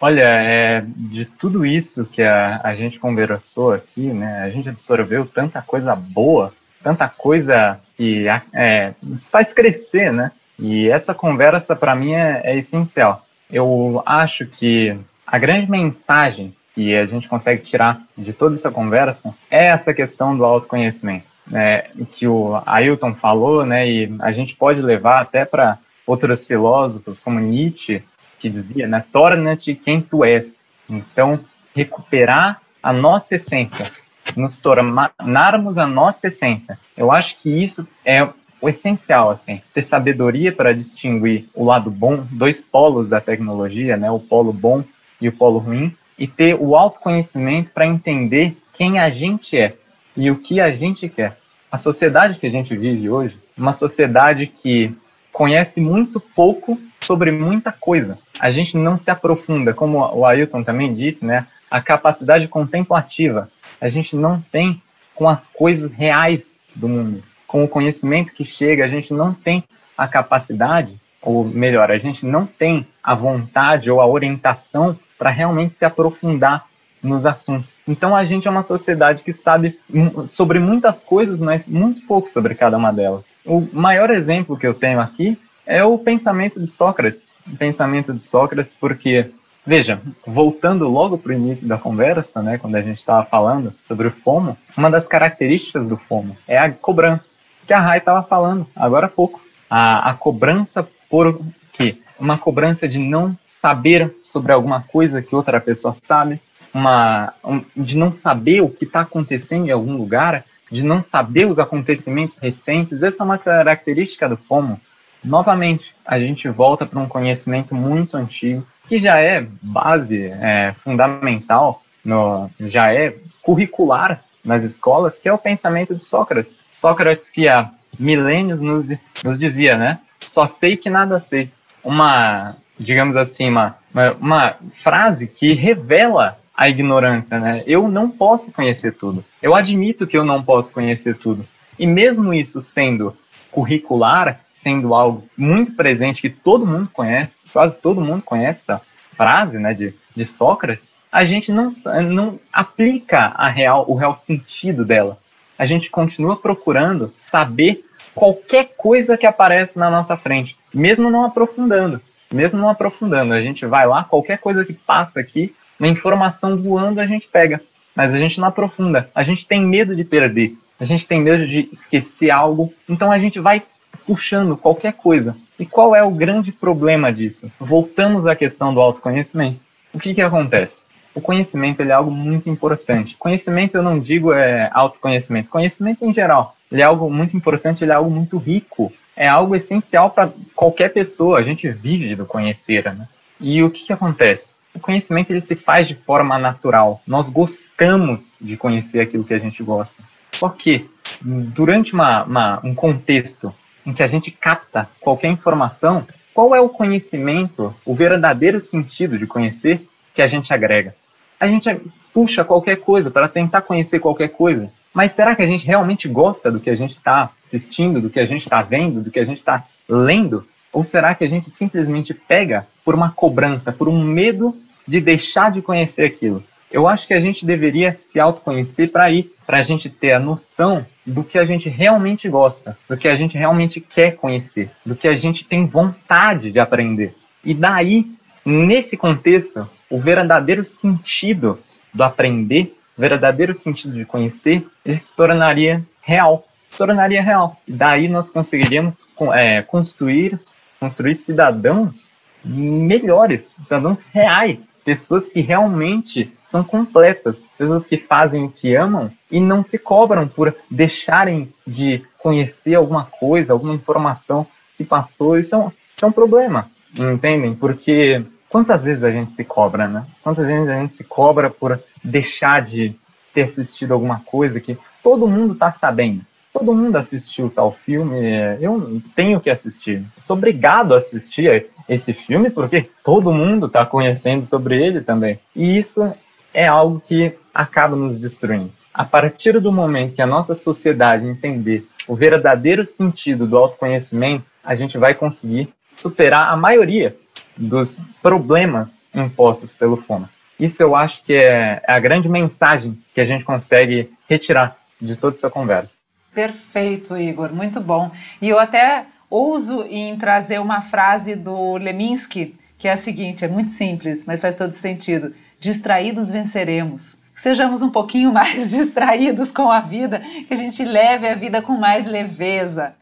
Olha, é, de tudo isso que a, a gente conversou aqui, né, a gente absorveu tanta coisa boa, tanta coisa que é, nos faz crescer, né? E essa conversa para mim é, é, essencial. eu acho que a grande mensagem que a gente consegue tirar de toda essa conversa é essa questão do autoconhecimento, né, que o Ailton falou, né, e a gente pode levar até para outros filósofos como Nietzsche, que dizia, né, torna-te quem tu és. Então, recuperar a nossa essência, nos tornarmos a nossa essência. Eu acho que isso é o essencial, assim, ter sabedoria para distinguir o lado bom, dois polos da tecnologia, né, o polo bom e o polo ruim, e ter o autoconhecimento para entender quem a gente é e o que a gente quer. A sociedade que a gente vive hoje, uma sociedade que conhece muito pouco sobre muita coisa. A gente não se aprofunda, como o Ailton também disse, né? A capacidade contemplativa. A gente não tem com as coisas reais do mundo. Com o conhecimento que chega, a gente não tem a capacidade, ou melhor, a gente não tem a vontade ou a orientação para realmente se aprofundar nos assuntos. Então a gente é uma sociedade que sabe sobre muitas coisas, mas muito pouco sobre cada uma delas. O maior exemplo que eu tenho aqui é o pensamento de Sócrates. O pensamento de Sócrates, porque, veja, voltando logo para o início da conversa, né, quando a gente estava falando sobre o FOMO, uma das características do FOMO é a cobrança, que a Rai estava falando agora há pouco. A, a cobrança por quê? Uma cobrança de não saber sobre alguma coisa que outra pessoa sabe, uma um, de não saber o que está acontecendo em algum lugar, de não saber os acontecimentos recentes. Essa é uma característica do FOMO. Novamente, a gente volta para um conhecimento muito antigo, que já é base é, fundamental, no, já é curricular nas escolas, que é o pensamento de Sócrates. Sócrates que há milênios nos, nos dizia, né? Só sei que nada sei. Uma, digamos assim, uma, uma, frase que revela a ignorância, né? Eu não posso conhecer tudo. Eu admito que eu não posso conhecer tudo. E mesmo isso sendo curricular, sendo algo muito presente que todo mundo conhece, quase todo mundo conhece essa frase, né, de, de Sócrates, a gente não, não aplica a real, o real sentido dela. A gente continua procurando saber qualquer coisa que aparece na nossa frente, mesmo não aprofundando. Mesmo não aprofundando, a gente vai lá, qualquer coisa que passa aqui, uma informação voando a gente pega, mas a gente não aprofunda. A gente tem medo de perder, a gente tem medo de esquecer algo, então a gente vai puxando qualquer coisa. E qual é o grande problema disso? Voltamos à questão do autoconhecimento. O que, que acontece? O conhecimento ele é algo muito importante. Conhecimento eu não digo é autoconhecimento, conhecimento em geral. Ele é algo muito importante, ele é algo muito rico. É algo essencial para qualquer pessoa. A gente vive do conhecer, né? E o que, que acontece? o conhecimento ele se faz de forma natural. Nós gostamos de conhecer aquilo que a gente gosta. Só que, durante uma, uma, um contexto em que a gente capta qualquer informação, qual é o conhecimento, o verdadeiro sentido de conhecer que a gente agrega? A gente puxa qualquer coisa para tentar conhecer qualquer coisa. Mas será que a gente realmente gosta do que a gente está assistindo, do que a gente está vendo, do que a gente está lendo? Ou será que a gente simplesmente pega por uma cobrança, por um medo de deixar de conhecer aquilo? Eu acho que a gente deveria se autoconhecer para isso, para a gente ter a noção do que a gente realmente gosta, do que a gente realmente quer conhecer, do que a gente tem vontade de aprender. E daí, nesse contexto, o verdadeiro sentido do aprender, o verdadeiro sentido de conhecer, ele se tornaria real. Se tornaria real. Daí nós conseguiríamos é, construir construir cidadãos melhores, cidadãos reais, pessoas que realmente são completas, pessoas que fazem o que amam e não se cobram por deixarem de conhecer alguma coisa, alguma informação que passou. Isso é um, isso é um problema, entendem? Porque quantas vezes a gente se cobra, né? Quantas vezes a gente se cobra por deixar de ter assistido alguma coisa que todo mundo está sabendo? todo mundo assistiu tal filme, eu tenho que assistir. Sou obrigado a assistir esse filme porque todo mundo está conhecendo sobre ele também. E isso é algo que acaba nos destruindo. A partir do momento que a nossa sociedade entender o verdadeiro sentido do autoconhecimento, a gente vai conseguir superar a maioria dos problemas impostos pelo FOMA. Isso eu acho que é a grande mensagem que a gente consegue retirar de toda essa conversa. Perfeito, Igor, muito bom. E eu até ouso em trazer uma frase do Leminski, que é a seguinte: é muito simples, mas faz todo sentido. Distraídos venceremos. Sejamos um pouquinho mais distraídos com a vida, que a gente leve a vida com mais leveza.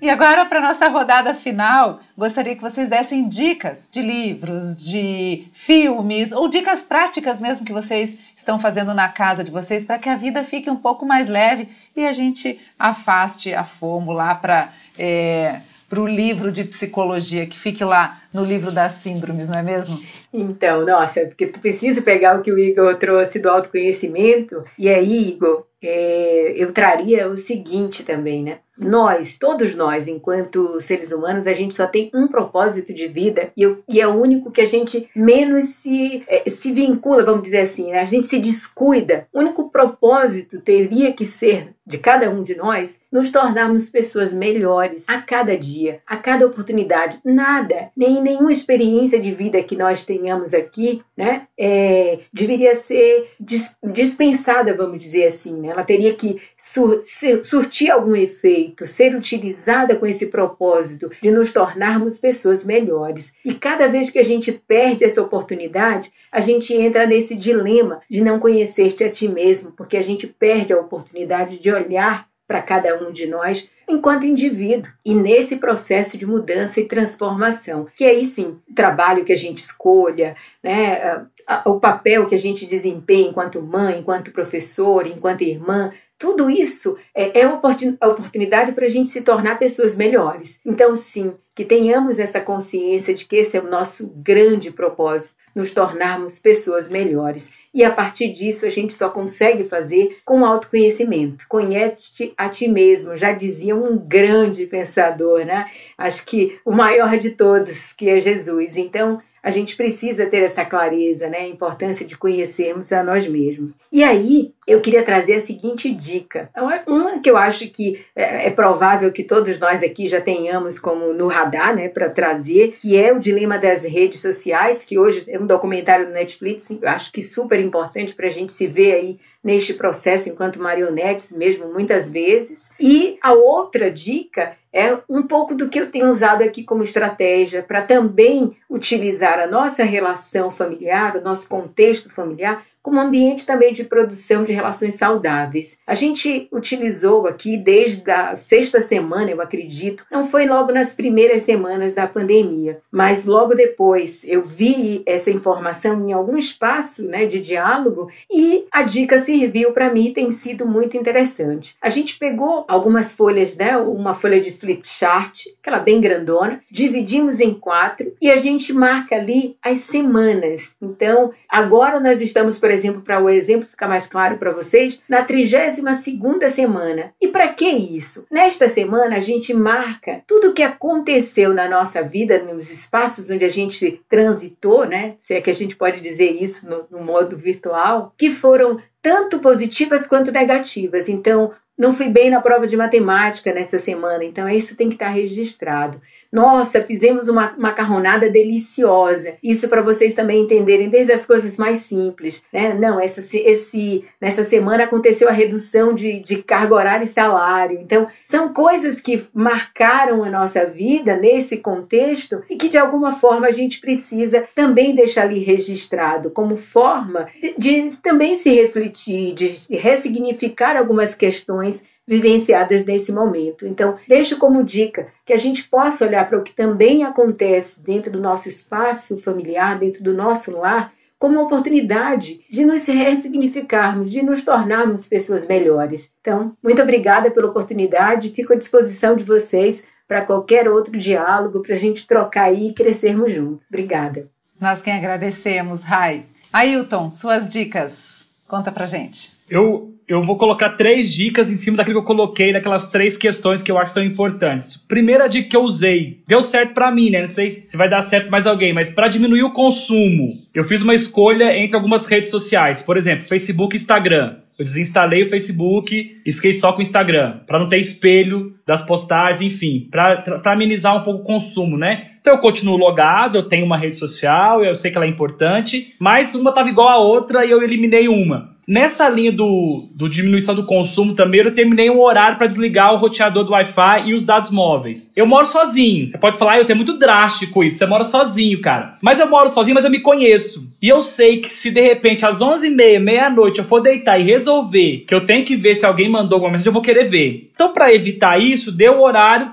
E agora, para nossa rodada final, gostaria que vocês dessem dicas de livros, de filmes ou dicas práticas mesmo que vocês estão fazendo na casa de vocês para que a vida fique um pouco mais leve e a gente afaste a fomo lá para é, o livro de psicologia, que fique lá no livro das síndromes, não é mesmo? Então, nossa, porque tu precisa pegar o que o Igor trouxe do autoconhecimento, e aí, Igor, é, eu traria o seguinte também, né? Nós, todos nós, enquanto seres humanos, a gente só tem um propósito de vida e, eu, e é o único que a gente menos se, é, se vincula, vamos dizer assim, né? a gente se descuida. O único propósito teria que ser de cada um de nós nos tornarmos pessoas melhores a cada dia, a cada oportunidade. Nada, nem nenhuma experiência de vida que nós tenhamos aqui, né, é, deveria ser dis, dispensada, vamos dizer assim. Né? Ela teria que sur, surtir algum efeito, ser utilizada com esse propósito de nos tornarmos pessoas melhores. E cada vez que a gente perde essa oportunidade, a gente entra nesse dilema de não conhecer-te a ti mesmo, porque a gente perde a oportunidade de olhar para cada um de nós enquanto indivíduo e nesse processo de mudança e transformação, que aí sim, o trabalho que a gente escolha, né, o papel que a gente desempenha enquanto mãe, enquanto professor, enquanto irmã, tudo isso é, é oportunidade para a gente se tornar pessoas melhores. Então, sim, que tenhamos essa consciência de que esse é o nosso grande propósito, nos tornarmos pessoas melhores. E a partir disso a gente só consegue fazer com autoconhecimento. Conhece-te a ti mesmo, já dizia um grande pensador, né? Acho que o maior de todos, que é Jesus. Então, a gente precisa ter essa clareza, né? A importância de conhecermos a nós mesmos. E aí, eu queria trazer a seguinte dica. Uma que eu acho que é, é provável que todos nós aqui já tenhamos como no radar, né, para trazer, que é o dilema das redes sociais, que hoje é um documentário do Netflix, acho que super importante para a gente se ver aí neste processo enquanto marionetes mesmo muitas vezes. E a outra dica é um pouco do que eu tenho usado aqui como estratégia para também utilizar a nossa relação familiar, o nosso contexto familiar, como ambiente também de produção de relações saudáveis. A gente utilizou aqui desde a sexta semana, eu acredito, não foi logo nas primeiras semanas da pandemia, mas logo depois eu vi essa informação em algum espaço né, de diálogo e a dica serviu para mim tem sido muito interessante. A gente pegou algumas folhas, né, uma folha de flip chart, aquela bem grandona, dividimos em quatro e a gente marca ali as semanas. Então, agora nós estamos, por por exemplo, para o exemplo ficar mais claro para vocês, na 32ª semana. E para que isso? Nesta semana a gente marca tudo o que aconteceu na nossa vida, nos espaços onde a gente transitou, né? Se é que a gente pode dizer isso no, no modo virtual, que foram tanto positivas quanto negativas. Então, não fui bem na prova de matemática nessa semana, então isso tem que estar registrado. Nossa, fizemos uma macarronada deliciosa. Isso para vocês também entenderem desde as coisas mais simples, né? Não, essa, esse, nessa semana aconteceu a redução de, de carga horária e salário. Então, são coisas que marcaram a nossa vida nesse contexto e que de alguma forma a gente precisa também deixar ali registrado como forma de, de também se refletir, de ressignificar algumas questões vivenciadas nesse momento. Então, deixo como dica que a gente possa olhar para o que também acontece dentro do nosso espaço familiar, dentro do nosso lar, como uma oportunidade de nos ressignificarmos, de nos tornarmos pessoas melhores. Então, muito obrigada pela oportunidade, fico à disposição de vocês para qualquer outro diálogo, para a gente trocar aí e crescermos juntos. Obrigada. Nós quem agradecemos, Rai. Ailton, suas dicas. Conta pra gente. Eu eu vou colocar três dicas em cima daquilo que eu coloquei, daquelas três questões que eu acho que são importantes. Primeira dica que eu usei, deu certo para mim, né? Não sei se vai dar certo mais alguém, mas para diminuir o consumo, eu fiz uma escolha entre algumas redes sociais, por exemplo, Facebook e Instagram. Eu desinstalei o Facebook e fiquei só com o Instagram, para não ter espelho das postagens, enfim, para amenizar um pouco o consumo, né? Então eu continuo logado, eu tenho uma rede social, eu sei que ela é importante, mas uma tava igual a outra e eu eliminei uma. Nessa linha do, do diminuição do consumo também, eu terminei um horário para desligar o roteador do Wi-Fi e os dados móveis. Eu moro sozinho. Você pode falar, ah, eu tenho muito drástico isso. Você mora sozinho, cara. Mas eu moro sozinho, mas eu me conheço. E eu sei que se de repente às 11h30, meia-noite, eu for deitar e resolver que eu tenho que ver se alguém mandou alguma mensagem, eu vou querer ver. Então, para evitar isso, deu o horário,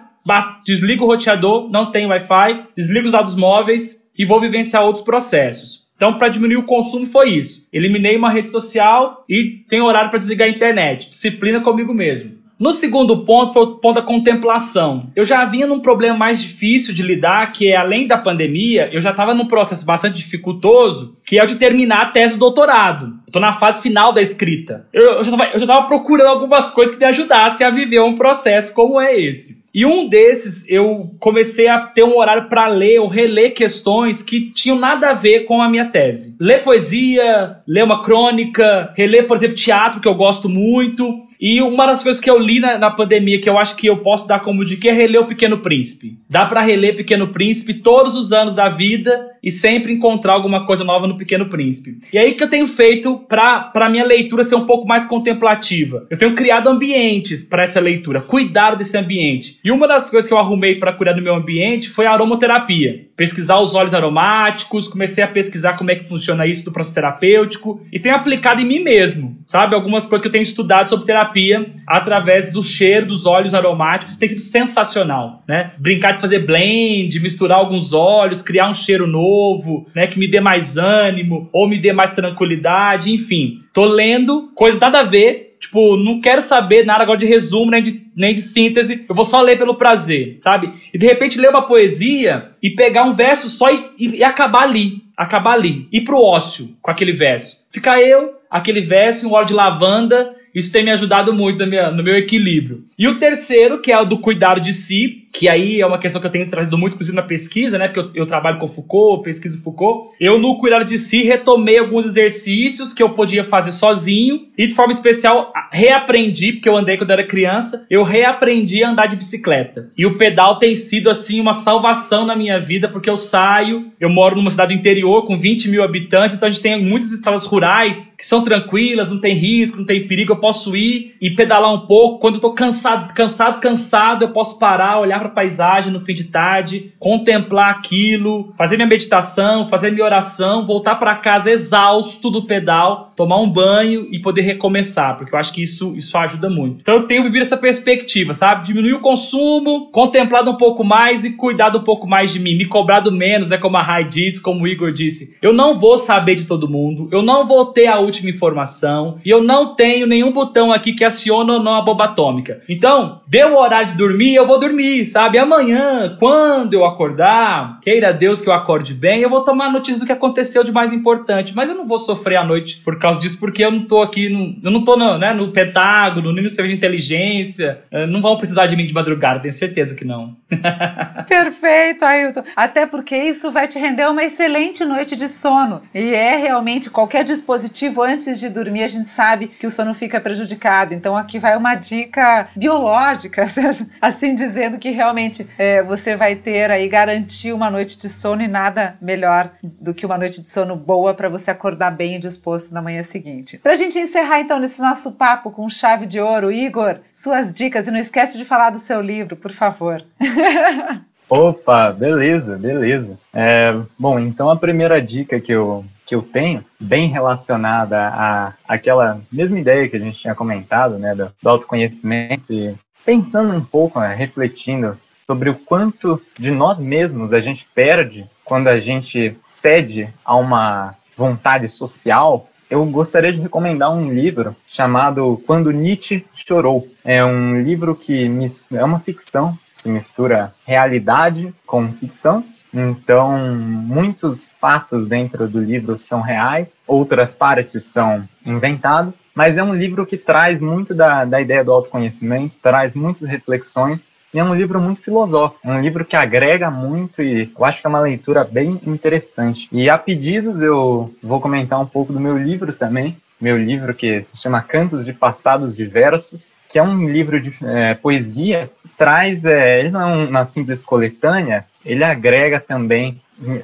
desligo o roteador, não tem Wi-Fi, desligo os dados móveis e vou vivenciar outros processos. Então, para diminuir o consumo foi isso. Eliminei uma rede social e tenho horário para desligar a internet. Disciplina comigo mesmo. No segundo ponto foi o ponto da contemplação. Eu já vinha num problema mais difícil de lidar, que é além da pandemia, eu já estava num processo bastante dificultoso, que é o de terminar a tese do doutorado. Tô na fase final da escrita. Eu, eu já estava procurando algumas coisas que me ajudassem a viver um processo como é esse. E um desses eu comecei a ter um horário para ler ou reler questões que tinham nada a ver com a minha tese. Ler poesia, ler uma crônica, reler, por exemplo, teatro, que eu gosto muito. E uma das coisas que eu li na, na, pandemia que eu acho que eu posso dar como dica é reler o Pequeno Príncipe. Dá para reler Pequeno Príncipe todos os anos da vida e sempre encontrar alguma coisa nova no Pequeno Príncipe. E aí que eu tenho feito para minha leitura ser um pouco mais contemplativa. Eu tenho criado ambientes para essa leitura, cuidar desse ambiente. E uma das coisas que eu arrumei para cuidar do meu ambiente foi a aromaterapia. Pesquisar os óleos aromáticos, comecei a pesquisar como é que funciona isso do processo terapêutico e tenho aplicado em mim mesmo, sabe? Algumas coisas que eu tenho estudado sobre terapia através do cheiro dos óleos aromáticos tem sido sensacional, né? Brincar de fazer blend, misturar alguns óleos, criar um cheiro novo, né? Que me dê mais ânimo ou me dê mais tranquilidade, enfim. Tô lendo coisas nada a ver, Tipo, não quero saber nada agora de resumo, nem de, nem de síntese. Eu vou só ler pelo prazer, sabe? E de repente ler uma poesia e pegar um verso só e, e, e acabar ali. Acabar ali. Ir pro ócio com aquele verso. Ficar eu, aquele verso, um óleo de lavanda. Isso tem me ajudado muito no meu, no meu equilíbrio. E o terceiro, que é o do cuidado de si, que aí é uma questão que eu tenho trazido muito, inclusive, na pesquisa, né? Porque eu, eu trabalho com Foucault, pesquiso Foucault. Eu, no cuidado de si, retomei alguns exercícios que eu podia fazer sozinho e, de forma especial, reaprendi, porque eu andei quando era criança, eu reaprendi a andar de bicicleta. E o pedal tem sido, assim, uma salvação na minha vida, porque eu saio, eu moro numa cidade do interior com 20 mil habitantes, então a gente tem muitas estradas rurais que são tranquilas, não tem risco, não tem perigo, eu posso ir e pedalar um pouco. Quando eu tô cansado, cansado, cansado, eu posso parar, olhar para a paisagem no fim de tarde, contemplar aquilo, fazer minha meditação, fazer minha oração, voltar para casa exausto do pedal, tomar um banho e poder recomeçar, porque eu acho que isso, isso ajuda muito. Então eu tenho vivido essa perspectiva, sabe? Diminuir o consumo, contemplado um pouco mais e cuidado um pouco mais de mim, me cobrado menos, né? Como a Rai disse, como o Igor disse. Eu não vou saber de todo mundo, eu não vou ter a última informação e eu não tenho nenhum botão aqui que aciona ou não a bomba atômica. Então, deu o horário de dormir, eu vou dormir, sabe? Amanhã, quando eu acordar, queira Deus que eu acorde bem, eu vou tomar notícia do que aconteceu de mais importante. Mas eu não vou sofrer à noite por causa disso, porque eu não tô aqui, no, eu não tô no, né, no Pentágono, nem no serviço de inteligência. Eh, não vão precisar de mim de madrugada, tenho certeza que não. Perfeito, Ailton. Até porque isso vai te render uma excelente noite de sono. E é realmente qualquer dispositivo antes de dormir, a gente sabe que o sono fica prejudicado. Então aqui vai uma dica biológica, assim dizendo que realmente é, você vai ter aí garantir uma noite de sono e nada melhor do que uma noite de sono boa para você acordar bem e disposto na manhã seguinte. Para a gente encerrar então nesse nosso papo com chave de ouro, Igor, suas dicas e não esquece de falar do seu livro, por favor. Opa, beleza, beleza. É, bom, então a primeira dica que eu, que eu tenho, bem relacionada à aquela mesma ideia que a gente tinha comentado, né, do, do autoconhecimento e pensando um pouco, né, refletindo sobre o quanto de nós mesmos a gente perde quando a gente cede a uma vontade social, eu gostaria de recomendar um livro chamado Quando Nietzsche Chorou. É um livro que é uma ficção que mistura realidade com ficção então, muitos fatos dentro do livro são reais, outras partes são inventadas, mas é um livro que traz muito da, da ideia do autoconhecimento, traz muitas reflexões e é um livro muito filosófico, um livro que agrega muito e eu acho que é uma leitura bem interessante. E a pedidos eu vou comentar um pouco do meu livro também, meu livro que se chama Cantos de Passados Diversos, que é um livro de é, poesia, traz, é, ele não é uma simples coletânea, ele agrega também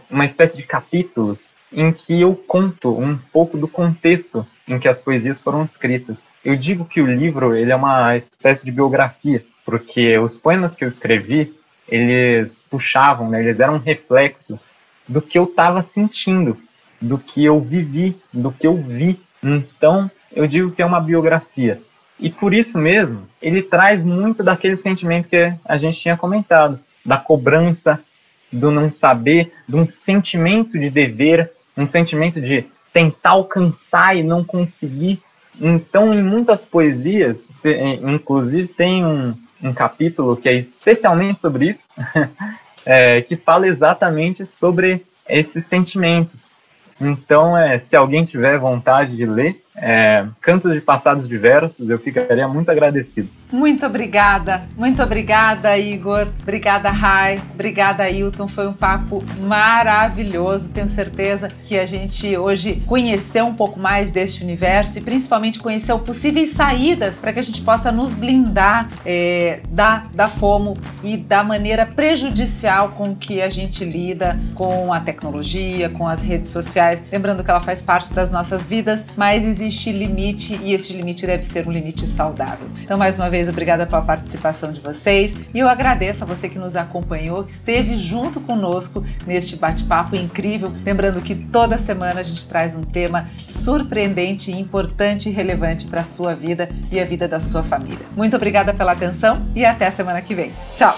uma espécie de capítulos em que eu conto um pouco do contexto em que as poesias foram escritas. Eu digo que o livro ele é uma espécie de biografia, porque os poemas que eu escrevi, eles puxavam, né, eles eram um reflexo do que eu estava sentindo, do que eu vivi, do que eu vi. Então, eu digo que é uma biografia. E por isso mesmo, ele traz muito daquele sentimento que a gente tinha comentado, da cobrança, do não saber, de um sentimento de dever, um sentimento de tentar alcançar e não conseguir. Então, em muitas poesias, inclusive tem um, um capítulo que é especialmente sobre isso, é, que fala exatamente sobre esses sentimentos. Então, é, se alguém tiver vontade de ler, é, Cantos de Passados Diversos, eu ficaria muito agradecido. Muito obrigada, muito obrigada, Igor. Obrigada, Rai. Obrigada, Hilton. Foi um papo maravilhoso. Tenho certeza que a gente hoje conheceu um pouco mais deste universo e principalmente conheceu possíveis saídas para que a gente possa nos blindar é, da, da FOMO e da maneira prejudicial com que a gente lida com a tecnologia, com as redes sociais. Lembrando que ela faz parte das nossas vidas, mas existe existe limite e esse limite deve ser um limite saudável. Então, mais uma vez, obrigada pela participação de vocês e eu agradeço a você que nos acompanhou, que esteve junto conosco neste bate-papo incrível. Lembrando que toda semana a gente traz um tema surpreendente, importante e relevante para a sua vida e a vida da sua família. Muito obrigada pela atenção e até a semana que vem. Tchau!